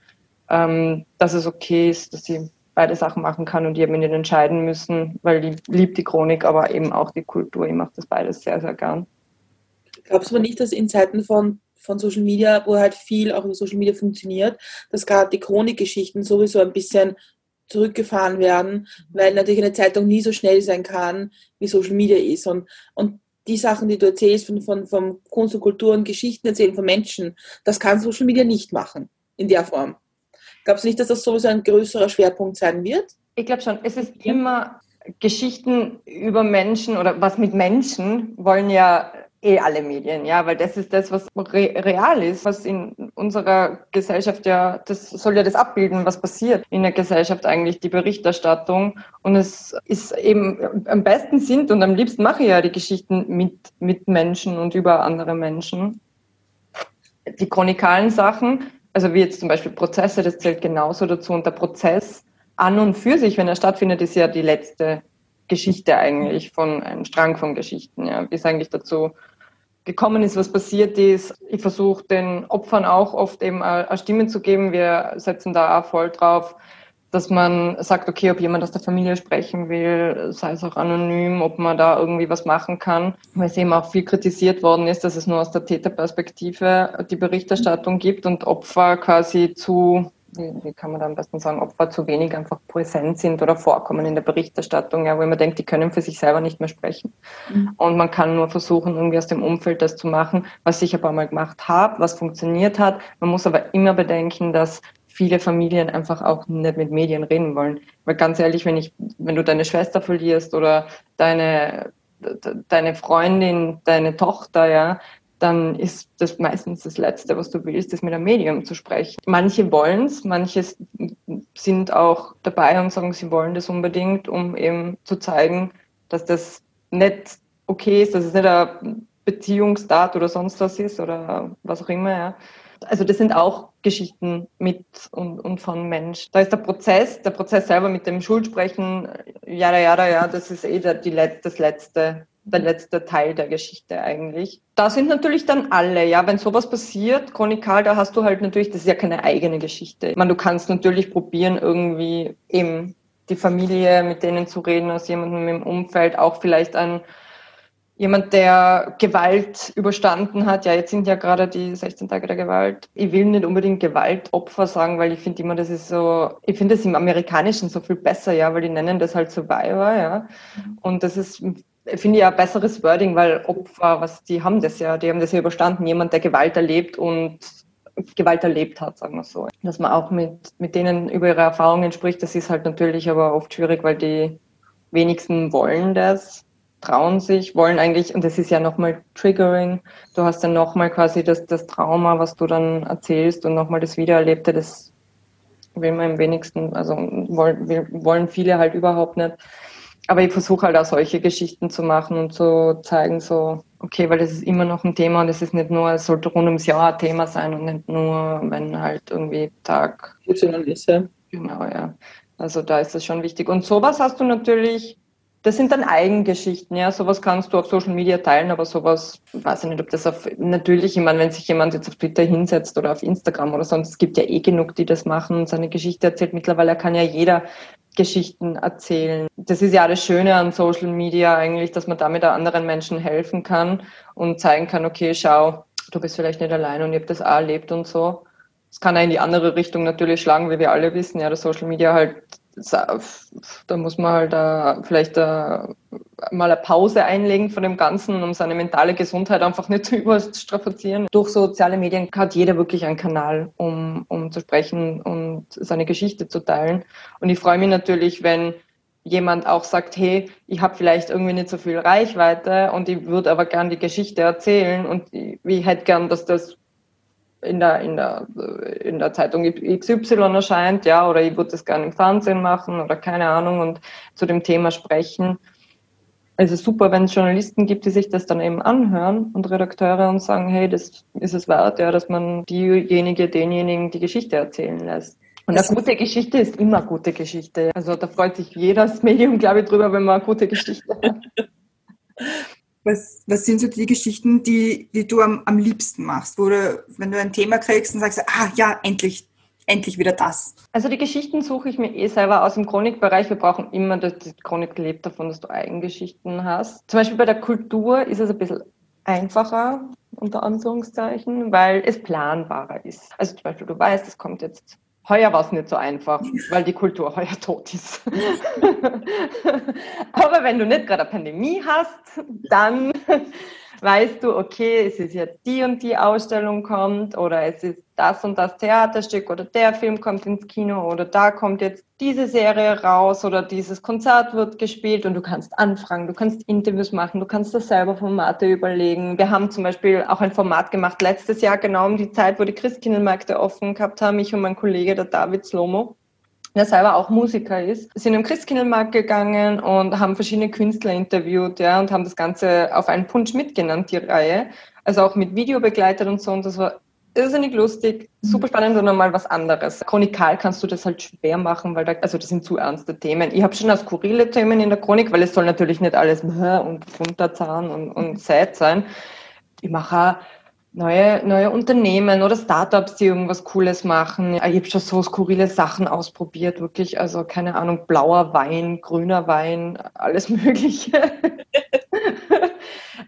ähm, dass es okay ist, dass ich beide Sachen machen kann und die haben ihn entscheiden müssen, weil die liebt die Chronik, aber eben auch die Kultur. Ich mache das beides sehr, sehr gern. Glaubst du aber nicht, dass in Zeiten von, von Social Media, wo halt viel auch über Social Media funktioniert, dass gerade die Chronikgeschichten sowieso ein bisschen zurückgefahren werden, weil natürlich eine Zeitung nie so schnell sein kann, wie Social Media ist. Und, und die Sachen, die du erzählst von, von, von Kunst und Kultur und Geschichten erzählen von Menschen, das kann Social Media nicht machen in der Form. Glaubst du nicht, dass das sowieso ein größerer Schwerpunkt sein wird? Ich glaube schon. Es ist immer Geschichten über Menschen oder was mit Menschen wollen ja eh alle Medien, ja, weil das ist das, was re real ist, was in unserer Gesellschaft ja, das soll ja das abbilden, was passiert in der Gesellschaft eigentlich, die Berichterstattung. Und es ist eben am besten sind und am liebsten mache ich ja die Geschichten mit, mit Menschen und über andere Menschen. Die chronikalen Sachen, also wie jetzt zum Beispiel Prozesse, das zählt genauso dazu. Und der Prozess an und für sich, wenn er stattfindet, ist ja die letzte Geschichte eigentlich von einem Strang von Geschichten, ja, wie es eigentlich dazu gekommen ist, was passiert ist. Ich versuche den Opfern auch oft eben eine Stimme zu geben. Wir setzen da auch voll drauf, dass man sagt, okay, ob jemand aus der Familie sprechen will, sei es auch anonym, ob man da irgendwie was machen kann. Weil es eben auch viel kritisiert worden ist, dass es nur aus der Täterperspektive die Berichterstattung gibt und Opfer quasi zu wie, kann man da am besten sagen, Opfer zu wenig einfach präsent sind oder vorkommen in der Berichterstattung, ja, wo man denkt, die können für sich selber nicht mehr sprechen. Mhm. Und man kann nur versuchen, irgendwie aus dem Umfeld das zu machen, was ich aber mal gemacht habe, was funktioniert hat. Man muss aber immer bedenken, dass viele Familien einfach auch nicht mit Medien reden wollen. Weil ganz ehrlich, wenn ich, wenn du deine Schwester verlierst oder deine deine Freundin, deine Tochter, ja, dann ist das meistens das Letzte, was du willst, ist mit einem Medium zu sprechen. Manche wollen es, manche sind auch dabei und sagen, sie wollen das unbedingt, um eben zu zeigen, dass das nicht okay ist, dass es nicht ein Beziehungsdat oder sonst was ist oder was auch immer. Ja. Also das sind auch Geschichten mit und, und von Mensch. Da ist der Prozess, der Prozess selber mit dem Schuldsprechen, ja, ja, ja, das ist eh der, die, das Letzte, der letzte Teil der Geschichte eigentlich. Da sind natürlich dann alle, ja, wenn sowas passiert, chronikal, da hast du halt natürlich, das ist ja keine eigene Geschichte. Ich meine, du kannst natürlich probieren, irgendwie eben die Familie mit denen zu reden, aus jemandem im Umfeld, auch vielleicht ein jemand, der Gewalt überstanden hat. Ja, jetzt sind ja gerade die 16 Tage der Gewalt. Ich will nicht unbedingt Gewaltopfer sagen, weil ich finde immer, das ist so, ich finde es im Amerikanischen so viel besser, ja, weil die nennen das halt Survivor, ja. Und das ist finde ich ein besseres Wording, weil Opfer, was die haben das ja, die haben das ja überstanden, jemand, der Gewalt erlebt und Gewalt erlebt hat, sagen wir so. Dass man auch mit, mit denen über ihre Erfahrungen spricht, das ist halt natürlich aber oft schwierig, weil die wenigsten wollen das, trauen sich, wollen eigentlich, und das ist ja nochmal Triggering, du hast dann nochmal quasi das, das Trauma, was du dann erzählst und nochmal das Wiedererlebte, das will man am wenigsten, also wollen, wollen viele halt überhaupt nicht aber ich versuche halt auch solche Geschichten zu machen und zu zeigen, so, okay, weil das ist immer noch ein Thema und es ist nicht nur, es sollte rund ums Jahr ein Thema sein und nicht nur, wenn halt irgendwie Tag. ist, ja. Genau, ja. Also da ist das schon wichtig. Und sowas hast du natürlich, das sind dann Eigengeschichten, ja. Sowas kannst du auf Social Media teilen, aber sowas, weiß ich nicht, ob das auf, natürlich, ich meine, wenn sich jemand jetzt auf Twitter hinsetzt oder auf Instagram oder sonst, es gibt ja eh genug, die das machen und seine Geschichte erzählt. Mittlerweile kann ja jeder Geschichten erzählen. Das ist ja das Schöne an Social Media eigentlich, dass man damit anderen Menschen helfen kann und zeigen kann, okay, schau, du bist vielleicht nicht allein und ich habe das auch erlebt und so. Es kann auch in die andere Richtung natürlich schlagen, wie wir alle wissen, ja, dass Social Media halt da muss man halt uh, vielleicht uh, mal eine Pause einlegen von dem Ganzen, um seine mentale Gesundheit einfach nicht [laughs] zu überstrapazieren. Durch soziale Medien hat jeder wirklich einen Kanal, um, um zu sprechen und seine Geschichte zu teilen. Und ich freue mich natürlich, wenn jemand auch sagt, hey, ich habe vielleicht irgendwie nicht so viel Reichweite und ich würde aber gern die Geschichte erzählen und ich, ich hätte gern, dass das in der, in der, in der Zeitung XY erscheint, ja, oder ich würde das gerne im Fernsehen machen oder keine Ahnung und zu dem Thema sprechen. Es ist super, wenn es Journalisten gibt, die sich das dann eben anhören und Redakteure und sagen, hey, das ist es wert, ja, dass man diejenige, denjenigen die Geschichte erzählen lässt. Und eine gute Geschichte ist immer gute Geschichte. Also da freut sich jedes Medium, glaube ich, drüber, wenn man eine gute Geschichte hat. [laughs] Was, was sind so die Geschichten, die, die du am, am liebsten machst, wo du, wenn du ein Thema kriegst und sagst, ah ja, endlich, endlich wieder das. Also die Geschichten suche ich mir eh selber aus dem Chronikbereich. Wir brauchen immer, die Chronik lebt davon, dass du Eigengeschichten hast. Zum Beispiel bei der Kultur ist es ein bisschen einfacher, unter Anführungszeichen, weil es planbarer ist. Also zum Beispiel, du weißt, es kommt jetzt Heuer war es nicht so einfach, weil die Kultur [laughs] heuer tot ist. [laughs] Aber wenn du nicht gerade eine Pandemie hast, dann [laughs] weißt du, okay, es ist jetzt die und die Ausstellung kommt oder es ist das und das Theaterstück oder der Film kommt ins Kino oder da kommt jetzt diese Serie raus oder dieses Konzert wird gespielt und du kannst anfragen, du kannst Interviews machen, du kannst das selber Formate überlegen. Wir haben zum Beispiel auch ein Format gemacht letztes Jahr genau um die Zeit, wo die Christkindlmärkte offen gehabt haben, ich und mein Kollege, der David Slomo der selber auch Musiker ist, sind im Christkindlmarkt gegangen und haben verschiedene Künstler interviewt, ja, und haben das Ganze auf einen Punsch mitgenannt, die Reihe. Also auch mit Video begleitet und so. Und das war irrsinnig lustig, super spannend und nochmal was anderes. Chronikal kannst du das halt schwer machen, weil da, also das sind zu ernste Themen. Ich habe schon auch skurrile Themen in der Chronik, weil es soll natürlich nicht alles [laughs] und Unterzahn und, und sad sein. Ich mache auch neue, neue Unternehmen oder Startups, die irgendwas Cooles machen. Ich habe schon so skurrile Sachen ausprobiert, wirklich. Also keine Ahnung, blauer Wein, grüner Wein, alles [laughs] Mögliche.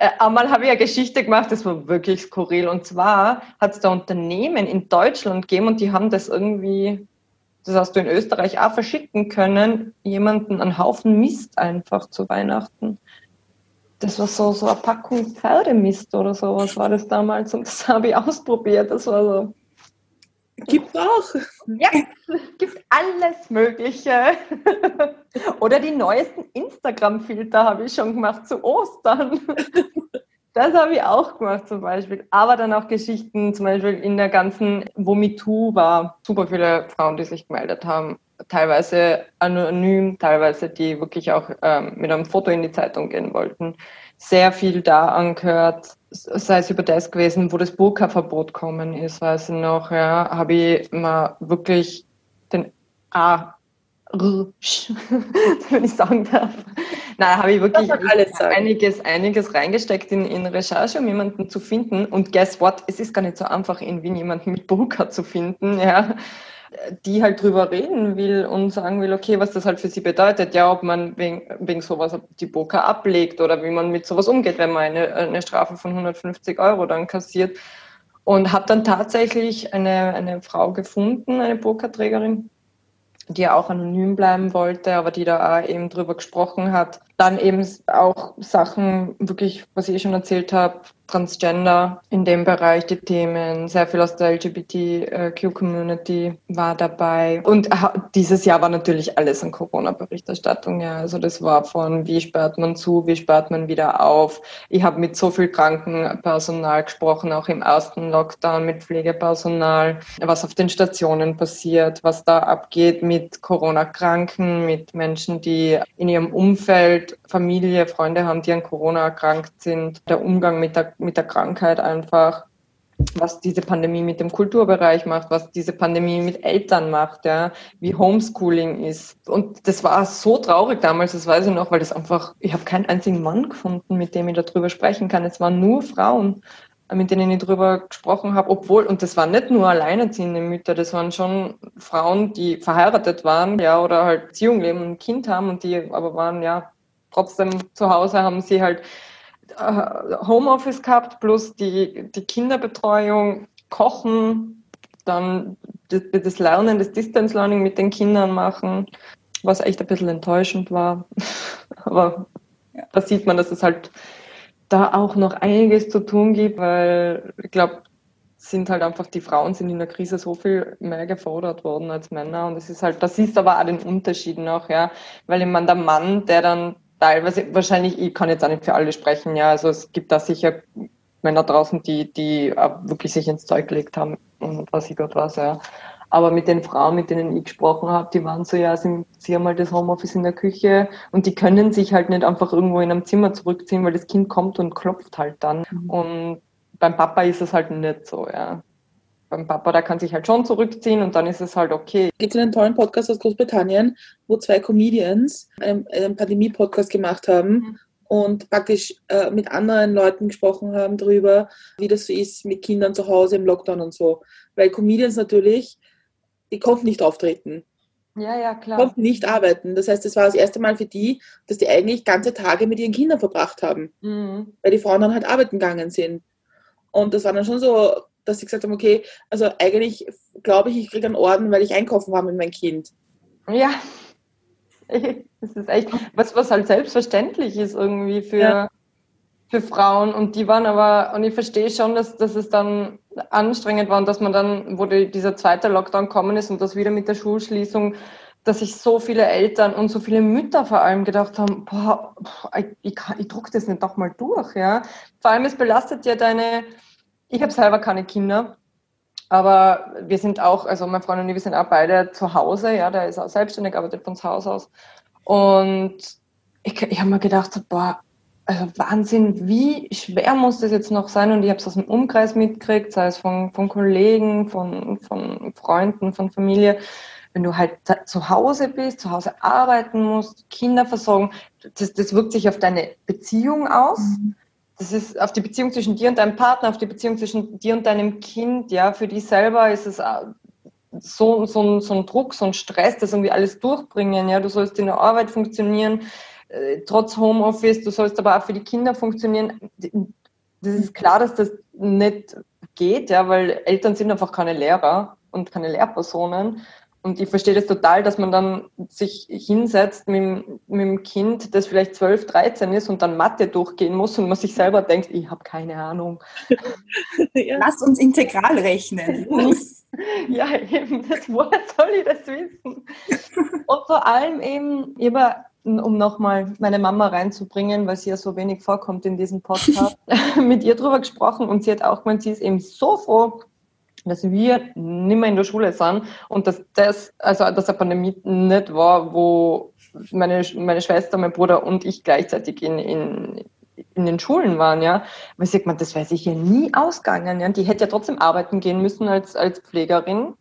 Äh, einmal habe ich eine Geschichte gemacht, das war wirklich skurril. Und zwar hat es da Unternehmen in Deutschland gegeben und die haben das irgendwie, das hast du in Österreich auch verschicken können, jemanden einen Haufen Mist einfach zu Weihnachten das war so, so eine Packung Pferdemist oder sowas war das damals und das [laughs] habe ich ausprobiert. Das war so. Gibt auch. Ja, gibt alles Mögliche. [laughs] Oder die neuesten Instagram-Filter habe ich schon gemacht zu Ostern. [laughs] Das habe ich auch gemacht zum Beispiel. Aber dann auch Geschichten, zum Beispiel in der ganzen, wo MeToo war, super viele Frauen, die sich gemeldet haben teilweise anonym, teilweise die wirklich auch ähm, mit einem Foto in die Zeitung gehen wollten, sehr viel da angehört, sei es über das gewesen, wo das Burka-Verbot kommen ist, weiß ich noch, ja, habe ich mal wirklich den A, [laughs] wenn ich sagen darf. Nein, habe ich wirklich einiges, einiges reingesteckt in, in Recherche, um jemanden zu finden. Und guess what? Es ist gar nicht so einfach, in Wien jemanden mit Burka zu finden. Ja die halt drüber reden will und sagen will, okay, was das halt für sie bedeutet, ja, ob man wegen, wegen sowas die Boka ablegt oder wie man mit sowas umgeht, wenn man eine, eine Strafe von 150 Euro dann kassiert. Und habe dann tatsächlich eine, eine Frau gefunden, eine Burka-Trägerin, die auch anonym bleiben wollte, aber die da auch eben drüber gesprochen hat. Dann eben auch Sachen, wirklich, was ich schon erzählt habe, Transgender in dem Bereich die Themen, sehr viel aus der LGBTQ-Community war dabei. Und dieses Jahr war natürlich alles an Corona-Berichterstattung. Ja. Also das war von, wie sperrt man zu, wie sperrt man wieder auf. Ich habe mit so viel Krankenpersonal gesprochen, auch im ersten Lockdown mit Pflegepersonal, was auf den Stationen passiert, was da abgeht mit Corona-Kranken, mit Menschen, die in ihrem Umfeld Familie, Freunde haben, die an Corona erkrankt sind, der Umgang mit der mit der Krankheit einfach, was diese Pandemie mit dem Kulturbereich macht, was diese Pandemie mit Eltern macht, ja, wie Homeschooling ist. Und das war so traurig damals, das weiß ich noch, weil das einfach, ich habe keinen einzigen Mann gefunden, mit dem ich darüber sprechen kann. Es waren nur Frauen, mit denen ich darüber gesprochen habe, obwohl, und das waren nicht nur alleinerziehende Mütter, das waren schon Frauen, die verheiratet waren, ja, oder halt Beziehung leben und ein Kind haben und die aber waren, ja, trotzdem zu Hause haben sie halt Homeoffice gehabt, plus die, die Kinderbetreuung, Kochen, dann das Lernen, das Distance Learning mit den Kindern machen, was echt ein bisschen enttäuschend war. [laughs] Aber ja. da sieht man, dass es halt da auch noch einiges zu tun gibt, weil ich glaube, sind halt einfach die Frauen sind in der Krise so viel mehr gefordert worden als Männer und es ist halt, das ist aber auch den Unterschied noch, ja, weil ich meine, der Mann, der dann teilweise, wahrscheinlich, ich kann jetzt auch nicht für alle sprechen, ja, also es gibt da sicher Männer draußen, die, die wirklich sich ins Zeug gelegt haben und was ich Gott was, ja. Aber mit den Frauen, mit denen ich gesprochen habe, die waren so, ja, sie, sie haben halt das Homeoffice in der Küche und die können sich halt nicht einfach irgendwo in einem Zimmer zurückziehen, weil das Kind kommt und klopft halt dann. Mhm. Und beim Papa ist es halt nicht so, ja beim Papa, der kann sich halt schon zurückziehen und dann ist es halt okay. Es gibt einen tollen Podcast aus Großbritannien, wo zwei Comedians einen, einen Pandemie-Podcast gemacht haben mhm. und praktisch äh, mit anderen Leuten gesprochen haben darüber, wie das so ist mit Kindern zu Hause im Lockdown und so. Weil Comedians natürlich die konnten nicht auftreten. Ja, ja, klar. konnten nicht arbeiten. Das heißt, es war das erste Mal für die, dass die eigentlich ganze Tage mit ihren Kindern verbracht haben, Mhm. weil die Frauen dann halt arbeiten gegangen sind. Und das war dann schon so, dass sie gesagt haben, okay, also eigentlich glaube ich, ich kriege einen Orden, weil ich einkaufen war mit meinem Kind. Ja. [laughs] Das ist echt, was, was halt selbstverständlich ist irgendwie für, Ja. für Frauen. Und die waren aber, und ich verstehe schon, dass, dass es dann anstrengend war und dass man dann, wo die, dieser zweite Lockdown gekommen ist und das wieder mit der Schulschließung, dass sich so viele Eltern und so viele Mütter vor allem gedacht haben, boah, ich, ich, ich druck das nicht doch mal durch, ja. Vor allem, es belastet ja deine, ich habe selber keine Kinder, aber wir sind auch, also mein Freund und ich, wir sind auch beide zu Hause, ja, der ist auch selbstständig, arbeitet von zu Hause aus. Und ich, ich habe mir gedacht, boah, also Wahnsinn, wie schwer muss das jetzt noch sein? Und ich habe es aus dem Umkreis mitgekriegt, sei es von, von Kollegen, von, von Freunden, von Familie. Wenn du halt zu Hause bist, zu Hause arbeiten musst, Kinder versorgen, das, das wirkt sich auf deine Beziehung aus. Das ist auf die Beziehung zwischen dir und deinem Partner, auf die Beziehung zwischen dir und deinem Kind. Ja, für dich selber ist es äh, so, so, ein, so ein Druck, so ein Stress, das irgendwie alles durchbringen. Ja, du sollst in der Arbeit funktionieren, äh, trotz Homeoffice, du sollst aber auch für die Kinder funktionieren. Das ist klar, dass das nicht geht, ja, weil Eltern sind einfach keine Lehrer und keine Lehrpersonen. Und ich verstehe das total, dass man dann sich hinsetzt mit, dem- mit dem Kind, das vielleicht 12, 13 ist und dann Mathe durchgehen muss und man sich selber denkt, ich habe keine Ahnung. [laughs] ja. Lass uns integral rechnen. [laughs] Ja, eben, das, woher soll ich das wissen? Und vor allem eben, über, um nochmal meine Mama reinzubringen, weil sie ja so wenig vorkommt in diesem Podcast, [laughs] mit ihr drüber gesprochen und sie hat auch gemeint, sie ist eben so froh, dass wir nicht mehr in der Schule sind und dass das, also dass eine Pandemie nicht war, wo meine, meine Schwester, mein Bruder und ich gleichzeitig in, in, in den Schulen waren, ja. Aber ich sag mal, das wäre sicher nie ausgegangen, ja. Die hätte ja trotzdem arbeiten gehen müssen als, als Pflegerin.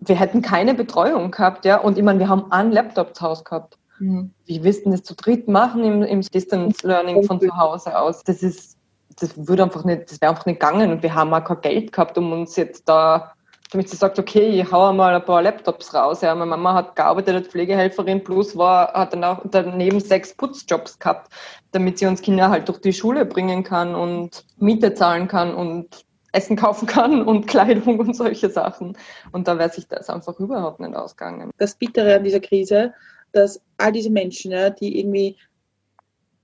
Wir hätten keine Betreuung gehabt, ja. Und ich meine, wir haben einen Laptop zu Hause gehabt. Mhm. Wie willst du das zu dritt machen im, im Distance Learning von zu Hause aus? Das ist, das würde einfach nicht, das wäre einfach nicht gegangen und wir haben auch kein Geld gehabt, um uns jetzt da, damit sie sagt, okay, ich hau mal ein paar Laptops raus. Ja, meine Mama hat gearbeitet als Pflegehelferin plus war, hat dann auch daneben sechs Putzjobs gehabt, damit sie uns Kinder halt durch die Schule bringen kann und Miete zahlen kann und Essen kaufen kann [laughs] und Kleidung und solche Sachen. Und da wäre sich das einfach überhaupt nicht ausgegangen. das Bittere an dieser Krise, dass all diese Menschen, die irgendwie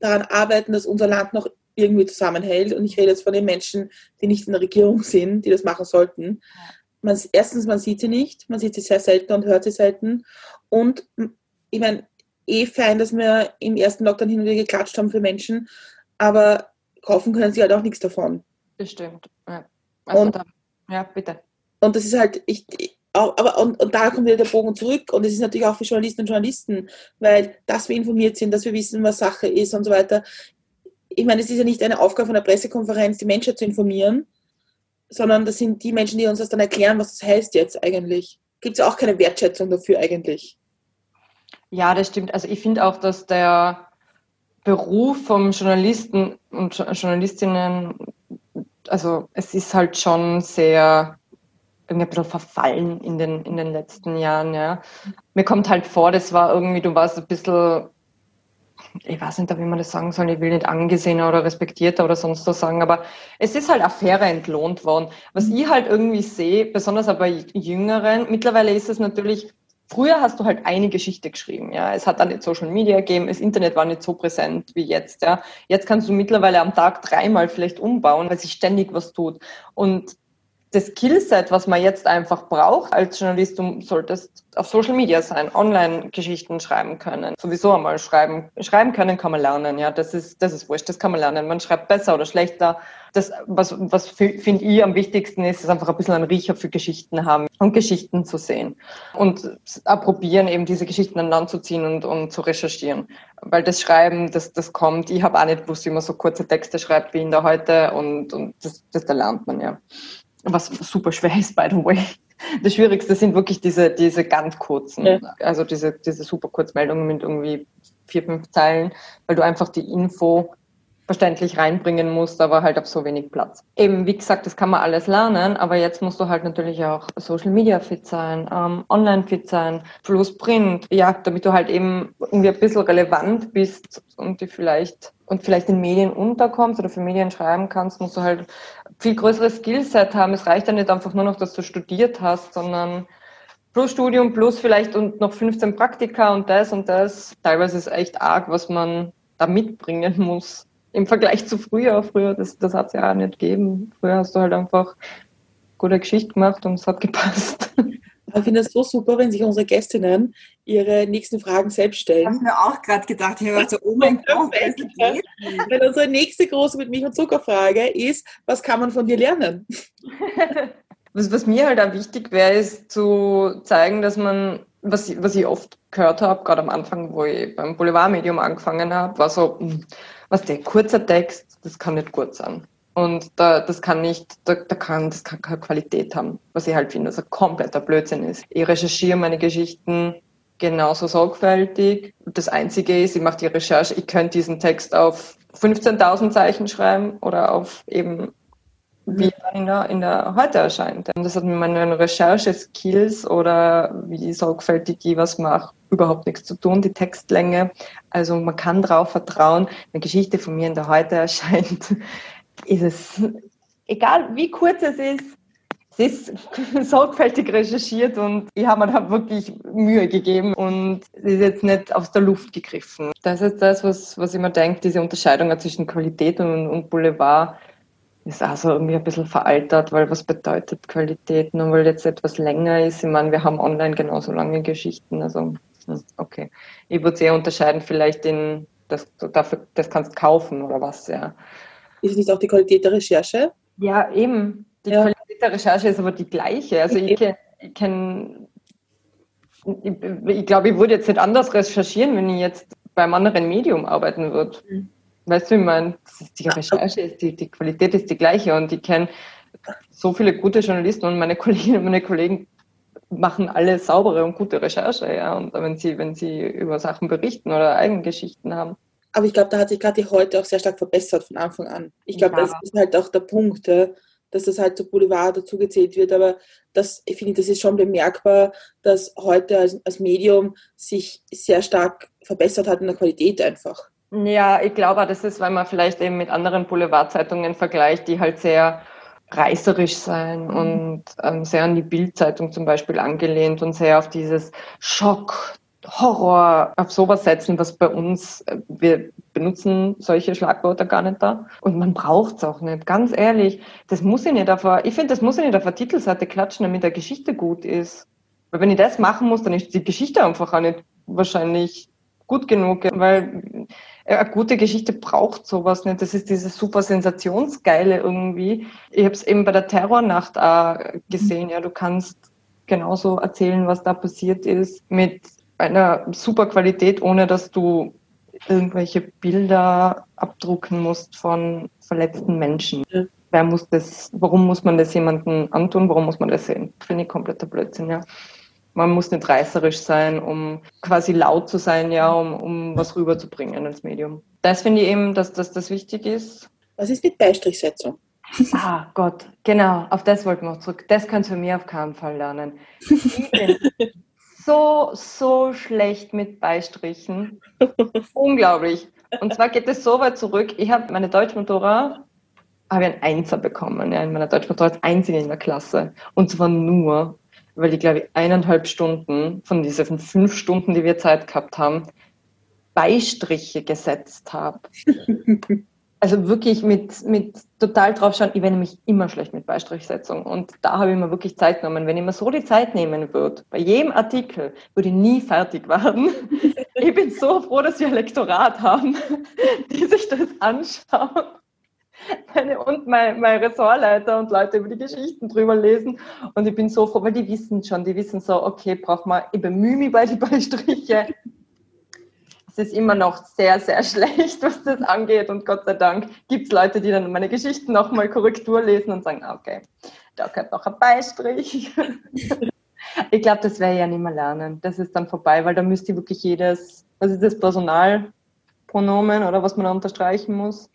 daran arbeiten, dass unser Land noch irgendwie zusammenhält, und ich rede jetzt von den Menschen, die nicht in der Regierung sind, die das machen sollten. Man, erstens, man sieht sie nicht, man sieht sie sehr selten und hört sie selten. Und ich meine, eh fein, dass wir im ersten Lockdown hin und wieder geklatscht haben für Menschen, aber kaufen können sie halt auch nichts davon. Das stimmt. Ja. Also Und- da, ja, bitte. Und das ist halt, ich, aber und, und da kommt wieder der Bogen zurück. Und es ist natürlich auch für Journalisten und Journalisten, weil, dass wir informiert sind, dass wir wissen, was Sache ist und so weiter. Ich meine, es ist ja nicht eine Aufgabe von der Pressekonferenz, die Menschheit zu informieren, sondern das sind die Menschen, die uns das dann erklären, was das heißt jetzt eigentlich. Gibt es ja auch keine Wertschätzung dafür eigentlich. Ja, das stimmt. Also ich finde auch, dass der Beruf vom Journalisten und Jo- Journalistinnen, also es ist halt schon sehr irgendwie ein bisschen verfallen in den, in den letzten Jahren, ja. Mir kommt halt vor, das war irgendwie, du warst ein bisschen, ich weiß nicht, wie man das sagen soll, ich will nicht angesehener oder respektierter oder sonst was sagen, aber es ist halt Affäre entlohnt worden. Was ich halt irgendwie sehe, besonders aber bei Jüngeren, mittlerweile ist es natürlich Früher hast du halt eine Geschichte geschrieben, ja. Es hat dann nicht Social Media gegeben, das Internet war nicht so präsent wie jetzt, ja. Jetzt kannst du mittlerweile am Tag dreimal vielleicht umbauen, weil sich ständig was tut. Und das Skillset, was man jetzt einfach braucht als Journalist, du solltest auf Social Media sein, Online-Geschichten schreiben können. Sowieso einmal schreiben. Schreiben können kann man lernen, ja. Das ist, das ist wurscht, das kann man lernen. Man schreibt besser oder schlechter. Das, was, was finde ich am wichtigsten ist, ist einfach ein bisschen einen Riecher für Geschichten haben und Geschichten zu sehen. Und probieren, eben diese Geschichten an Land zu ziehen und, und zu recherchieren. Weil das Schreiben, das, das kommt. Ich habe auch nicht gewusst, wie man so kurze Texte schreibt wie in der heute und, und das, das da lernt man ja was super schwer ist, by the way. Das Schwierigste sind wirklich diese, diese ganz kurzen, Ja. also diese, diese super Kurzmeldungen mit irgendwie vier, fünf Zeilen, weil du einfach die Info verständlich reinbringen musst, aber halt auf so wenig Platz. Eben, wie gesagt, das kann man alles lernen, aber jetzt musst du halt natürlich auch Social Media fit sein, ähm, online fit sein, plus Print, ja, damit du halt eben irgendwie ein bisschen relevant bist und die vielleicht und vielleicht in Medien unterkommst oder für Medien schreiben kannst, musst du halt viel größeres Skillset haben. Es reicht ja nicht einfach nur noch, dass du studiert hast, sondern plus Studium, plus vielleicht und noch 15 Praktika und das und das. Teilweise ist echt arg, was man da mitbringen muss im Vergleich zu früher. Früher, das, das hat es ja auch nicht gegeben. Früher hast du halt einfach gute Geschichte gemacht und es hat gepasst. [laughs] Ich finde es so super, wenn sich unsere Gästinnen ihre nächsten Fragen selbst stellen. Ich habe mir auch gerade gedacht, ich habe so, oh mein [laughs] Gott. Weil unsere nächste große mit Milch und Zucker Frage ist, was kann man von dir lernen? [laughs] Was, was mir halt auch wichtig wäre, ist zu zeigen, dass man, was, was ich oft gehört habe, gerade am Anfang, wo ich beim Boulevardmedium angefangen habe, war so, hm, was der kurzer Text, das kann nicht gut sein. Und da, das kann nicht, da, da kann, das kann keine Qualität haben, was ich halt finde, dass ein kompletter Blödsinn ist. Ich recherchiere meine Geschichten genauso sorgfältig. Das Einzige ist, ich mache die Recherche, ich könnte diesen Text auf 15.000 Zeichen schreiben oder auf eben wie er in der, in der heute erscheint. Das hat mit meinen Recherche-Skills oder wie sorgfältig ich was mache, überhaupt nichts zu tun, die Textlänge. Also man kann darauf vertrauen, wenn Geschichte von mir in der heute erscheint, ist es, egal wie kurz es ist, es ist [laughs] sorgfältig recherchiert und ich habe mir da wirklich Mühe gegeben und es ist jetzt nicht aus der Luft gegriffen. Das ist das, was, was ich mir denke, diese Unterscheidung zwischen Qualität und, und Boulevard ist also irgendwie ein bisschen veraltert, weil was bedeutet Qualität? Nur weil jetzt etwas länger ist. Ich meine, wir haben online genauso lange Geschichten. Also, hm, okay. Ich würde sehr unterscheiden, vielleicht in, das, dafür, das kannst kaufen oder was, ja. Ist es nicht auch die Qualität der Recherche? Ja, eben. Die ja. Qualität der Recherche ist aber die gleiche. Also ich kenne, ich, kenn, ich, ich glaube, ich würde jetzt nicht anders recherchieren, wenn ich jetzt beim anderen Medium arbeiten würde. Mhm. Weißt du, ich meine, die Recherche ist, die, die Qualität ist die gleiche und ich kenne so viele gute Journalisten und meine [laughs] Kolleginnen und meine Kollegen machen alle saubere und gute Recherche, ja. Und wenn sie, wenn sie über Sachen berichten oder Eigengeschichten haben. Aber ich glaube, da hat sich gerade die heute auch sehr stark verbessert von Anfang an. Ich glaube, ja. das ist halt auch der Punkt, dass das halt zu Boulevard dazugezählt wird. Aber das, ich finde, das ist schon bemerkbar, dass heute als, als Medium sich sehr stark verbessert hat in der Qualität einfach. Ja, ich glaube, das ist, weil man vielleicht eben mit anderen Boulevardzeitungen vergleicht, die halt sehr reißerisch sein mhm. und ähm, sehr an die Bildzeitung zum Beispiel angelehnt und sehr auf dieses Schock, Horror, auf sowas setzen, was bei uns, äh, wir benutzen solche Schlagwörter gar nicht da. Und man braucht es auch nicht. Ganz ehrlich, das muss ich nicht auf, ich finde, das muss ich nicht auf der Titelseite klatschen, damit der Geschichte gut ist. Weil wenn ich das machen muss, dann ist die Geschichte einfach auch nicht wahrscheinlich gut genug, weil eine gute Geschichte braucht sowas nicht. Das ist dieses super Sensationsgeile irgendwie. Ich habe es eben bei der Terrornacht auch gesehen. Ja, du kannst genauso erzählen, was da passiert ist, mit einer super Qualität, ohne dass du irgendwelche Bilder abdrucken musst von verletzten Menschen. Wer muss das, warum muss man das jemandem antun? Warum muss man das sehen? Finde ich kompletter Blödsinn, ja man muss nicht reißerisch sein, um quasi laut zu sein, ja, um, um was rüberzubringen als Medium. Das finde ich eben, dass, dass das wichtig ist. Was ist mit Beistrichsetzung? [laughs] Ah Gott, genau, auf das wollten wir auch zurück. Das kannst du mir auf keinen Fall lernen. Ich bin so, so schlecht mit Beistrichen. [laughs] Unglaublich. Und zwar geht es so weit zurück. Ich habe meine Deutschmatura habe einen Einser bekommen, ja, in meiner Deutschmatura als Einzige in der Klasse. Und zwar nur, weil ich glaube eineinhalb Stunden von diesen fünf Stunden, die wir Zeit gehabt haben, Beistriche gesetzt habe. [laughs] also wirklich mit, mit total drauf schauen, ich werde nämlich immer schlecht mit Beistrichsetzung. Und da habe ich mir wirklich Zeit genommen. Wenn ich mir so die Zeit nehmen würde, bei jedem Artikel, würde ich nie fertig werden. [laughs] ich bin so froh, dass wir ein Lektorat haben, [laughs] die sich das anschauen meine, und mein, mein Ressortleiter und Leute über die Geschichten drüber lesen. Und ich bin so froh, weil die wissen schon, die wissen so, okay, braucht man, ich bemühe mich bei die Beistriche. Es ist immer noch sehr, sehr [laughs] schlecht, was das angeht. Und Gott sei Dank gibt es Leute, die dann meine Geschichten nochmal Korrektur lesen und sagen, ah, okay, da gehört noch ein Beistrich. [laughs] ich glaube, das werde ich ja nicht mehr lernen. Das ist dann vorbei, weil da müsste ich wirklich jedes, was ist das Personal? Pronomen oder was man da unterstreichen muss.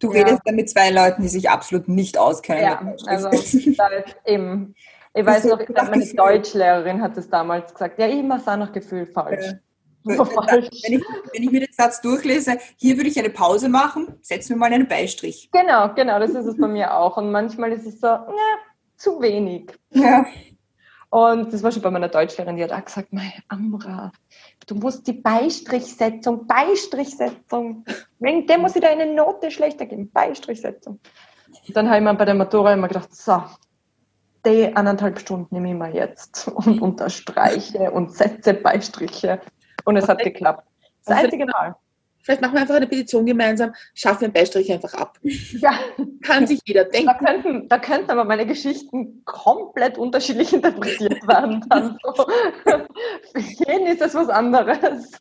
Du Ja. redest dann mit zwei Leuten, die sich absolut nicht auskennen. Ja, also [laughs] da ist eben. Ich weiß noch, ich glaub, meine Deutschlehrerin hat es damals gesagt. Ja, ich mache es auch nach Gefühl falsch. Ja. Wenn ich, wenn ich mir den Satz durchlese, hier würde ich eine Pause machen, setzen wir mal einen Beistrich. Genau, genau, das ist es bei mir auch. Und manchmal ist es so, ne, zu wenig. Ja. Und das war schon bei meiner Deutschlehrerin, die hat auch gesagt, mein Amra, du musst die Beistrichsetzung, Beistrichsetzung, wegen dem muss ich da eine Note schlechter geben, Beistrichsetzung. Und dann habe ich mir bei der Matura immer gedacht, so, die anderthalb Stunden nehme ich mal jetzt und unterstreiche und setze Beistriche. Und es hat geklappt. Das Also- einzige Mal. Vielleicht machen wir einfach eine Petition gemeinsam, schaffen wir einen Beistrich einfach ab. Ja, Kann sich jeder da denken. könnten, da könnten aber meine Geschichten komplett unterschiedlich [laughs] interpretiert werden. Dann so. Für jeden ist das was anderes.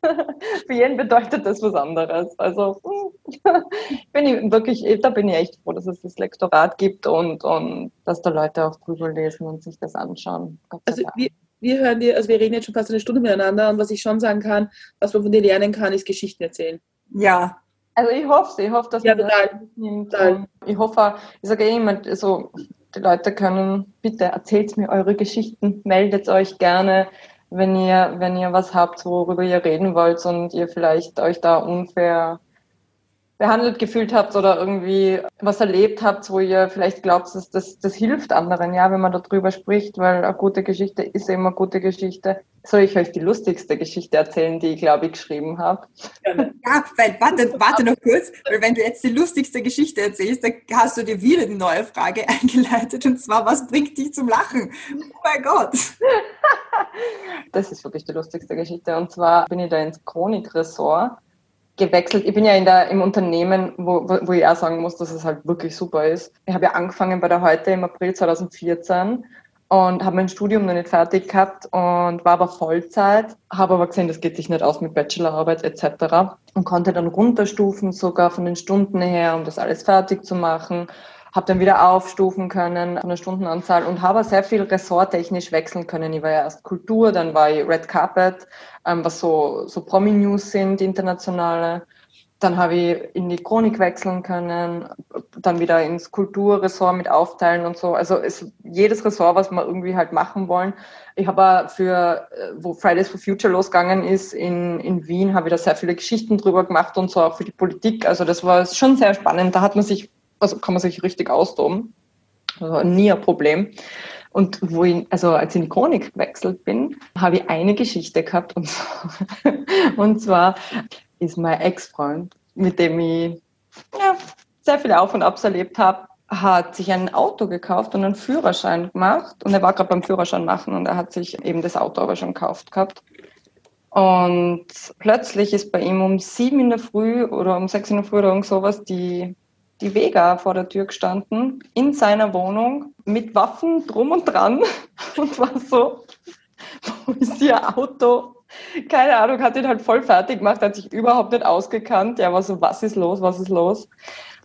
Für jeden bedeutet das was anderes. Also hm, bin ich wirklich, da bin ich echt froh, dass es das Lektorat gibt und, und dass da Leute auch drüber lesen und sich das anschauen. Also wir, wir hören dir, also wir reden jetzt schon fast eine Stunde miteinander und was ich schon sagen kann, was man von dir lernen kann, ist Geschichten erzählen. ja. Also ich hoffe ich hoffe, dass Ja, total. Total. Ich hoffe, ich sage eh immer, so, die Leute können, bitte erzählt mir eure Geschichten, meldet euch gerne, wenn ihr, wenn ihr was habt, worüber ihr reden wollt und ihr vielleicht euch da unfair behandelt gefühlt habt oder irgendwie was erlebt habt, wo ihr vielleicht glaubt, dass das, das hilft anderen, ja, wenn man darüber spricht, weil eine gute Geschichte ist immer eine gute Geschichte. Soll ich euch die lustigste Geschichte erzählen, die ich, glaube ich, geschrieben habe? Ja, weil, warte, warte noch kurz, weil wenn du jetzt die lustigste Geschichte erzählst, dann hast du dir wieder die neue Frage [laughs] eingeleitet und zwar, was bringt dich zum Lachen? Oh mein Gott. [laughs] Das ist wirklich die lustigste Geschichte. Und zwar bin ich da ins Chronik-Ressort gewechselt. Ich bin ja in der, im Unternehmen, wo, wo wo ich auch sagen muss, dass es halt wirklich super ist. Ich habe ja angefangen bei der Heute im April 2014 und habe mein Studium noch nicht fertig gehabt und war aber Vollzeit, habe aber gesehen, das geht sich nicht aus mit Bachelorarbeit etc. und konnte dann runterstufen, sogar von den Stunden her, um das alles fertig zu machen habe dann wieder aufstufen können von der Stundenanzahl und habe sehr viel ressorttechnisch wechseln können. Ich war ja erst Kultur, dann war ich Red Carpet, ähm, was so, so Promi-News sind, internationale. Dann habe ich in die Chronik wechseln können, dann wieder ins Kulturressort mit aufteilen und so. Also es, jedes Ressort, was wir irgendwie halt machen wollen. Ich habe für, äh, wo Fridays for Future losgegangen ist in, in Wien, habe ich da sehr viele Geschichten drüber gemacht und so auch für die Politik. Also das war schon sehr spannend. Da hat man sich also kann man sich richtig austoben. Also nie ein Problem. Und wo ich, also als ich in die Chronik gewechselt bin, habe ich eine Geschichte gehabt und, [laughs] und zwar ist mein Ex-Freund, mit dem ich ja, sehr viele Auf und Abs erlebt habe, hat sich ein Auto gekauft und einen Führerschein gemacht. Und er war gerade beim Führerschein machen und er hat sich eben das Auto aber schon gekauft gehabt. Und plötzlich ist bei ihm um sieben in der Früh oder um sechs in der Früh oder irgend sowas die die Vega vor der Tür gestanden, in seiner Wohnung, mit Waffen drum und dran [laughs] und war so, wo ist ihr Auto? Keine Ahnung, hat ihn halt voll fertig gemacht, hat sich überhaupt nicht ausgekannt. Er war so, was ist los, was ist los?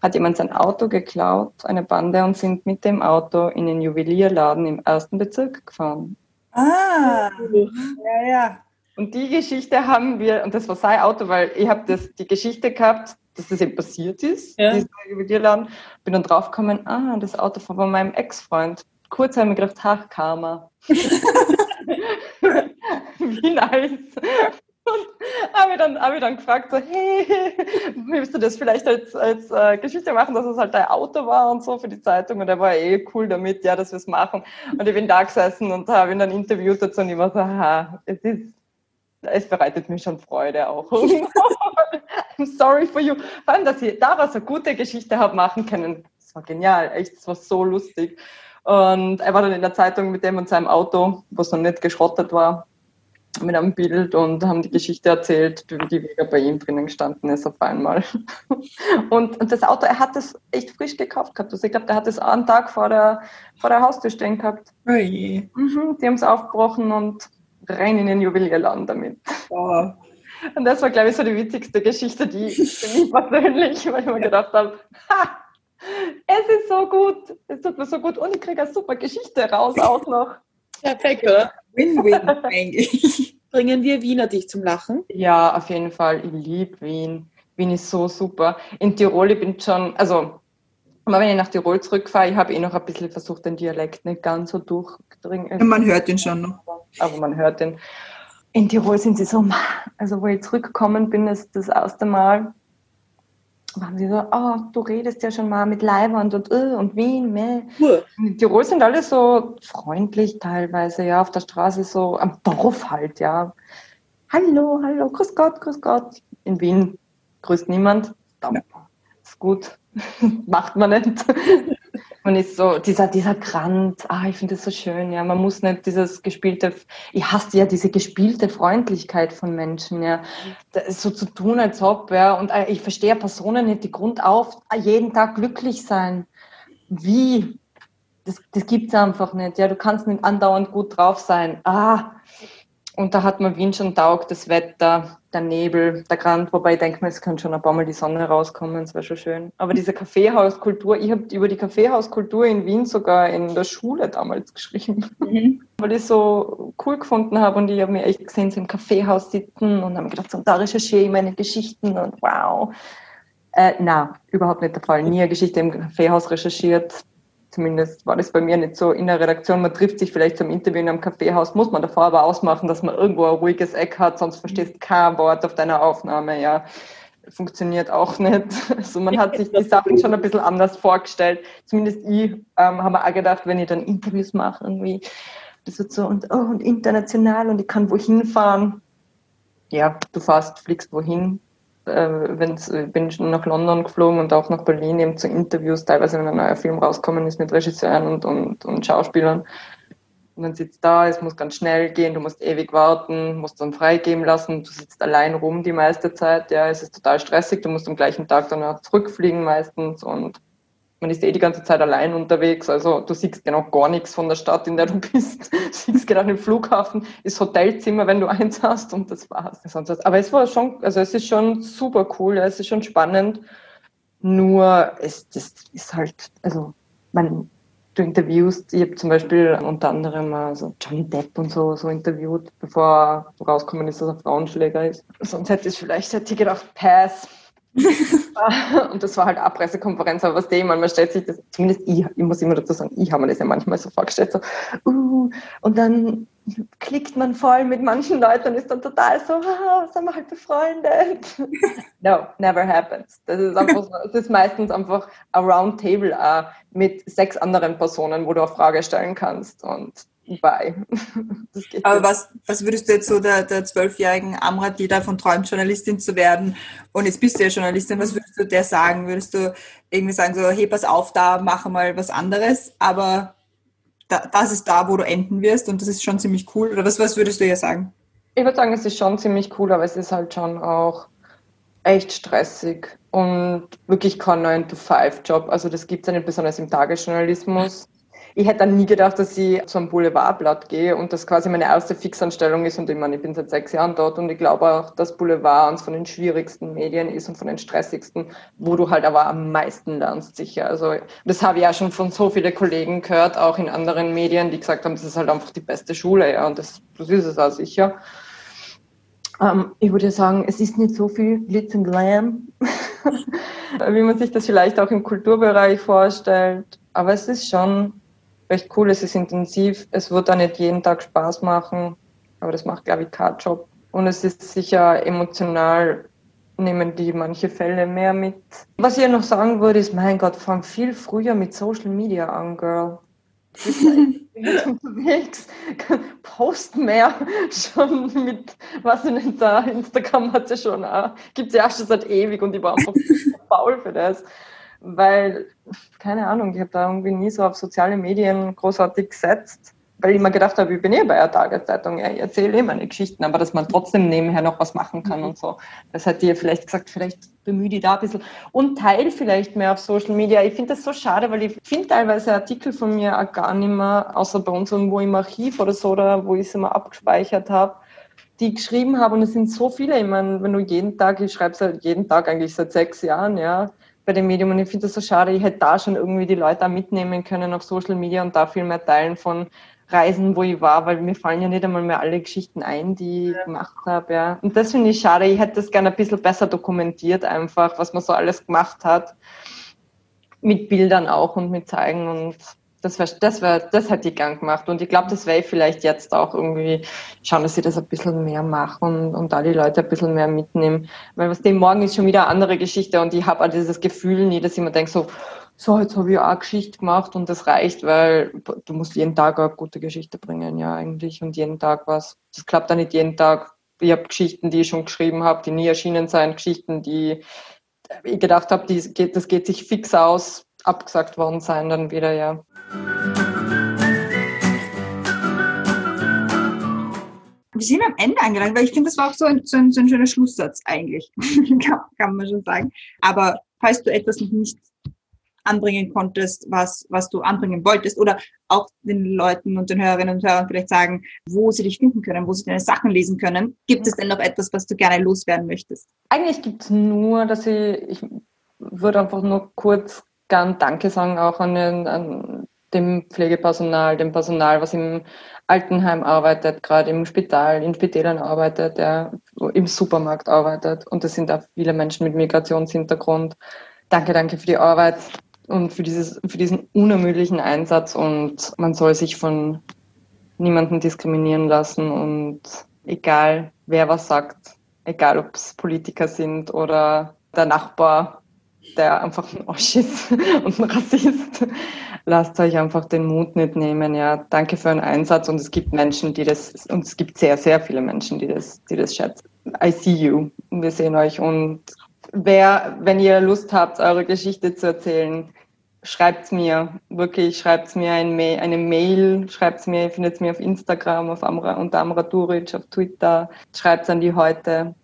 Hat jemand sein Auto geklaut, eine Bande, und sind mit dem Auto in den Juwelierladen im ersten Bezirk gefahren. Ah, ja, ja. Und die Geschichte haben wir, und das war sein Auto, weil ich habe das die Geschichte gehabt, dass das eben passiert ist, Ja. dieser Juwelierladen. Bin dann draufgekommen, ah, das Auto von meinem Ex-Freund. Kurz habe ich mir gedacht, ach, Karma. [laughs] Wie nice. Und habe ich, dann, hab ich dann gefragt, so, hey, willst du das vielleicht als, als äh, Geschichte machen, dass es halt dein Auto war und so für die Zeitung? Und er war eh cool damit, ja, dass wir es machen. Und ich bin da gesessen und habe ihn dann interviewt dazu und ich war so, aha, es ist, es bereitet mir schon Freude auch. [laughs] I'm sorry for you. Vor allem, dass ich daraus eine gute Geschichte habe machen können. Das war genial, echt, das war so lustig. Und er war dann in der Zeitung mit dem und seinem Auto, was noch nicht geschrottet war, mit einem Bild und haben die Geschichte erzählt, wie die Vega bei ihm drinnen gestanden ist auf einmal. [laughs] Und, und das Auto, er hat das echt frisch gekauft gehabt. Also ich glaube, der hat es einen Tag vor der, vor der Haustür stehen gehabt. Oh. Mhm, die haben es aufgebrochen und rein in den Juwelierladen damit. Oh. Und das war, glaube ich, so die witzigste Geschichte, die für mich [laughs] persönlich, weil ich mir gedacht habe, ha, es ist so gut, es tut mir so gut und ich kriege eine super Geschichte raus auch noch. Perfekt, oder? Win-win [laughs] eigentlich. Bringen wir Wiener dich zum Lachen? Ja, auf jeden Fall, ich liebe Wien. Wien ist so super. In Tirol, ich bin schon, also aber wenn ich nach Tirol zurückfahre, ich habe eh noch ein bisschen versucht, den Dialekt nicht ganz so durchdringen. Man hört ihn schon noch. Aber man hört ihn. In Tirol sind sie so, also wo ich zurückgekommen bin, ist das erste Mal, waren sie so, oh, du redest ja schon mal mit Leibwand und, uh, und Wien, meh. In Tirol sind alle so freundlich teilweise, ja, auf der Straße so, am Dorf halt, ja. Hallo, hallo, grüß Gott, grüß Gott. In Wien grüßt niemand. Ja. Gut. [laughs] Macht man nicht. Man ist so, dieser, dieser Grant, ah, ich finde das so schön, ja. Man muss nicht dieses gespielte, ich hasse ja diese gespielte Freundlichkeit von Menschen, ja. Das so zu tun, als ob, ja. Und äh, ich verstehe Personen nicht, die grundauf jeden Tag glücklich sein. Wie? Das, das gibt's einfach nicht, ja. Du kannst nicht andauernd gut drauf sein. Ah, und da hat man Wien schon taugt, das Wetter, der Nebel, der Grand, wobei ich denke mir, es könnte schon ein paar Mal die Sonne rauskommen, es wäre schon schön. Aber diese Kaffeehauskultur, ich habe über die Kaffeehauskultur in Wien sogar in der Schule damals geschrieben, mhm. [laughs] weil ich so cool gefunden habe und ich habe mir echt gesehen, so im Kaffeehaus sitzen und habe mir gedacht, so, da recherchiere ich meine Geschichten und wow. Äh, na, überhaupt nicht der Fall. Nie eine Geschichte im Kaffeehaus recherchiert zumindest war das bei mir nicht so in der Redaktion. Man trifft sich vielleicht zum Interview in einem Kaffeehaus, muss man davor aber ausmachen, dass man irgendwo ein ruhiges Eck hat, sonst verstehst kein Wort auf deiner Aufnahme, ja. Funktioniert auch nicht. [laughs] Also man hat sich die Sachen schon ein bisschen anders vorgestellt. Zumindest ich ähm, habe mir auch gedacht, wenn ich dann Interviews mache, irgendwie, das wird so und, oh, und international und ich kann wohin fahren. Ja, du fährst, fliegst wohin, äh, wenn's, bin nach London geflogen und auch nach Berlin eben zu Interviews, teilweise wenn ein neuer Film rauskommen ist mit Regisseuren und, und, und Schauspielern. Und dann sitzt da, es muss ganz schnell gehen, du musst ewig warten, musst dann freigeben lassen, du sitzt allein rum die meiste Zeit, ja, es ist total stressig, du musst am gleichen Tag dann auch zurückfliegen meistens und man ist eh die ganze Zeit allein unterwegs, also du siehst genau gar nichts von der Stadt, in der du [laughs] bist. Du siehst genau den Flughafen, ist Hotelzimmer, wenn du eins hast und das war's. Aber es war schon, also es ist schon super cool, es ist schon spannend. Nur es das ist halt, also man, du interviewst, ich habe zum Beispiel unter anderem also Johnny Depp und so, so interviewt, bevor rausgekommen ist, dass er Frauenschläger ist. Sonst hätte ich vielleicht hätte ich gedacht, Pass [laughs] und das war halt eine Pressekonferenz, aber was dem, man stellt sich das, zumindest ich, ich muss immer dazu sagen, ich habe mir das ja manchmal so vorgestellt, so, uh, und dann klickt man voll mit manchen Leuten und ist dann total so, ah, sind wir halt befreundet. [laughs] no, never happens. Das ist einfach so, es ist meistens einfach ein Roundtable uh, mit sechs anderen Personen, wo du auch Frage stellen kannst und bei. [laughs] Aber was, was würdest du jetzt so der, der zwölfjährigen Amra, die davon träumt, Journalistin zu werden, und jetzt bist du ja Journalistin, was würdest du der sagen? Würdest du irgendwie sagen, so, hey, pass auf, da mach mal was anderes, aber da, das ist da, wo du enden wirst und das ist schon ziemlich cool? Oder was, was würdest du ihr sagen? Ich würde sagen, es ist schon ziemlich cool, aber es ist halt schon auch echt stressig und wirklich kein 9-to-5-Job. Also das gibt es ja nicht besonders im Tagesjournalismus ich hätte dann nie gedacht, dass ich zu einem Boulevardblatt gehe und das quasi meine erste Fixanstellung ist. Und ich meine, ich bin seit sechs Jahren dort und ich glaube auch, dass Boulevard eines von den schwierigsten Medien ist und von den stressigsten, wo du halt aber am meisten lernst, sicher. Also das habe ich ja schon von so vielen Kollegen gehört, auch in anderen Medien, die gesagt haben, das ist halt einfach die beste Schule, ja, und das, das ist es auch sicher. Ähm, ich würde sagen, es ist nicht so viel Glitz und Glam, [laughs] wie man sich das vielleicht auch im Kulturbereich vorstellt. Aber es ist schon recht cool, es ist intensiv, es wird auch nicht jeden Tag Spaß machen, aber das macht, glaube ich, kein Job. Und es ist sicher emotional, nehmen die manche Fälle mehr mit. Was ich noch sagen würde, ist, mein Gott, fang viel früher mit Social Media an, Girl. Du bist [laughs] unterwegs, [laughs] post mehr schon mit, was ich nicht, da Instagram hat ja schon, gibt es ja auch schon seit ewig und ich war einfach [laughs] faul für das weil, keine Ahnung, ich habe da irgendwie nie so auf soziale Medien großartig gesetzt, weil ich mir gedacht habe, ich bin eh bei der Tageszeitung, ja, ich erzähle eh meine Geschichten, aber dass man trotzdem nebenher noch was machen kann mhm. und so. Das hat dir vielleicht gesagt, vielleicht bemühe dich da ein bisschen und teile vielleicht mehr auf Social Media. Ich finde das so schade, weil ich finde teilweise Artikel von mir auch gar nicht mehr, außer bei uns irgendwo im Archiv oder so, oder wo ich sie mal abgespeichert habe die ich geschrieben habe und es sind so viele, ich meine, wenn du jeden Tag, ich schreibe es halt jeden Tag eigentlich seit sechs Jahren, ja, bei dem Medium und ich finde das so schade, ich hätte da schon irgendwie die Leute mitnehmen können auf Social Media und da viel mehr teilen von Reisen, wo ich war, weil mir fallen ja nicht einmal mehr alle Geschichten ein, die ich gemacht habe. Ja. Und das finde ich schade. Ich hätte das gerne ein bisschen besser dokumentiert, einfach, was man so alles gemacht hat. Mit Bildern auch und mit Zeigen und das wäre, das wäre, das hätte ich gern gemacht. Und ich glaube, das wäre vielleicht jetzt auch irgendwie schauen, dass ich das ein bisschen mehr mache und, und da die Leute ein bisschen mehr mitnehmen. Weil was dem morgen ist schon wieder eine andere Geschichte und ich habe auch dieses Gefühl nie, dass ich mir denke, so, so, jetzt habe ich auch eine Geschichte gemacht und das reicht, weil du musst jeden Tag eine gute Geschichte bringen, ja, eigentlich. Und jeden Tag was. Das klappt dann nicht jeden Tag. Ich habe Geschichten, die ich schon geschrieben habe, die nie erschienen sind, Geschichten, die ich gedacht habe, das geht sich fix aus, abgesagt worden sein dann wieder, ja. Wir sind am Ende angelangt, weil ich finde, das war auch so ein, so ein, so ein schöner Schlusssatz eigentlich, [laughs] kann, kann man schon sagen. Aber falls du etwas noch nicht anbringen konntest, was, was du anbringen wolltest oder auch den Leuten und den Hörerinnen und Hörern vielleicht sagen, wo sie dich finden können, wo sie deine Sachen lesen können. Gibt es denn noch etwas, was du gerne loswerden möchtest? Eigentlich gibt es nur, dass ich, ich würde einfach nur kurz gern Danke sagen auch an, den, an dem Pflegepersonal, dem Personal, was im Altenheim arbeitet, gerade im Spital, in Spitälern arbeitet, der im Supermarkt arbeitet. Und das sind auch viele Menschen mit Migrationshintergrund. Danke, danke für die Arbeit und für, dieses, für diesen unermüdlichen Einsatz. Und man soll sich von niemandem diskriminieren lassen. Und egal, wer was sagt, egal ob es Politiker sind oder der Nachbar, der einfach ein Osch ist [laughs] und ein Rassist lasst euch einfach den Mut nicht nehmen. Ja, danke für euren Einsatz und es gibt Menschen, die das, und es gibt sehr, sehr viele Menschen, die das, die das schätzen. I see you. Wir sehen euch und wer, wenn ihr Lust habt, eure Geschichte zu erzählen, schreibt's mir, wirklich, schreibt's mir ein Ma eine Mail, schreibt's mir, findet mir auf Instagram, auf Amra, unter Amra Duric, auf Twitter, schreibt's an die heute,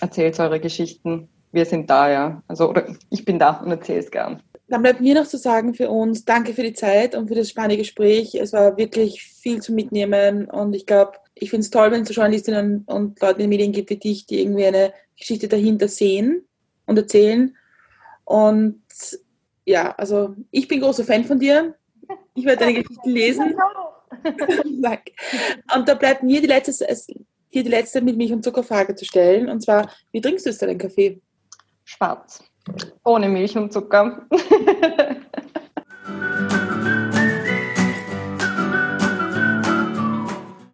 erzählt eure Geschichten. Wir sind da, ja. Also, oder ich bin da und erzähl's gern. Dann bleibt mir noch zu sagen für uns, danke für die Zeit und für das spannende Gespräch. Es war wirklich viel zu mitnehmen und ich glaube, ich finde es toll, wenn es so Journalistinnen und Leute in den Medien gibt wie dich, die irgendwie eine Geschichte dahinter sehen und erzählen. Und ja, also ich bin großer Fan von dir. Ich werde deine Geschichten lesen. [laughs] und da bleibt mir die letzte, hier die letzte mit Milch und Zuckerfrage zu stellen. Und zwar, wie trinkst du es deinen Kaffee? Schwarz. Ohne Milch und Zucker. [laughs]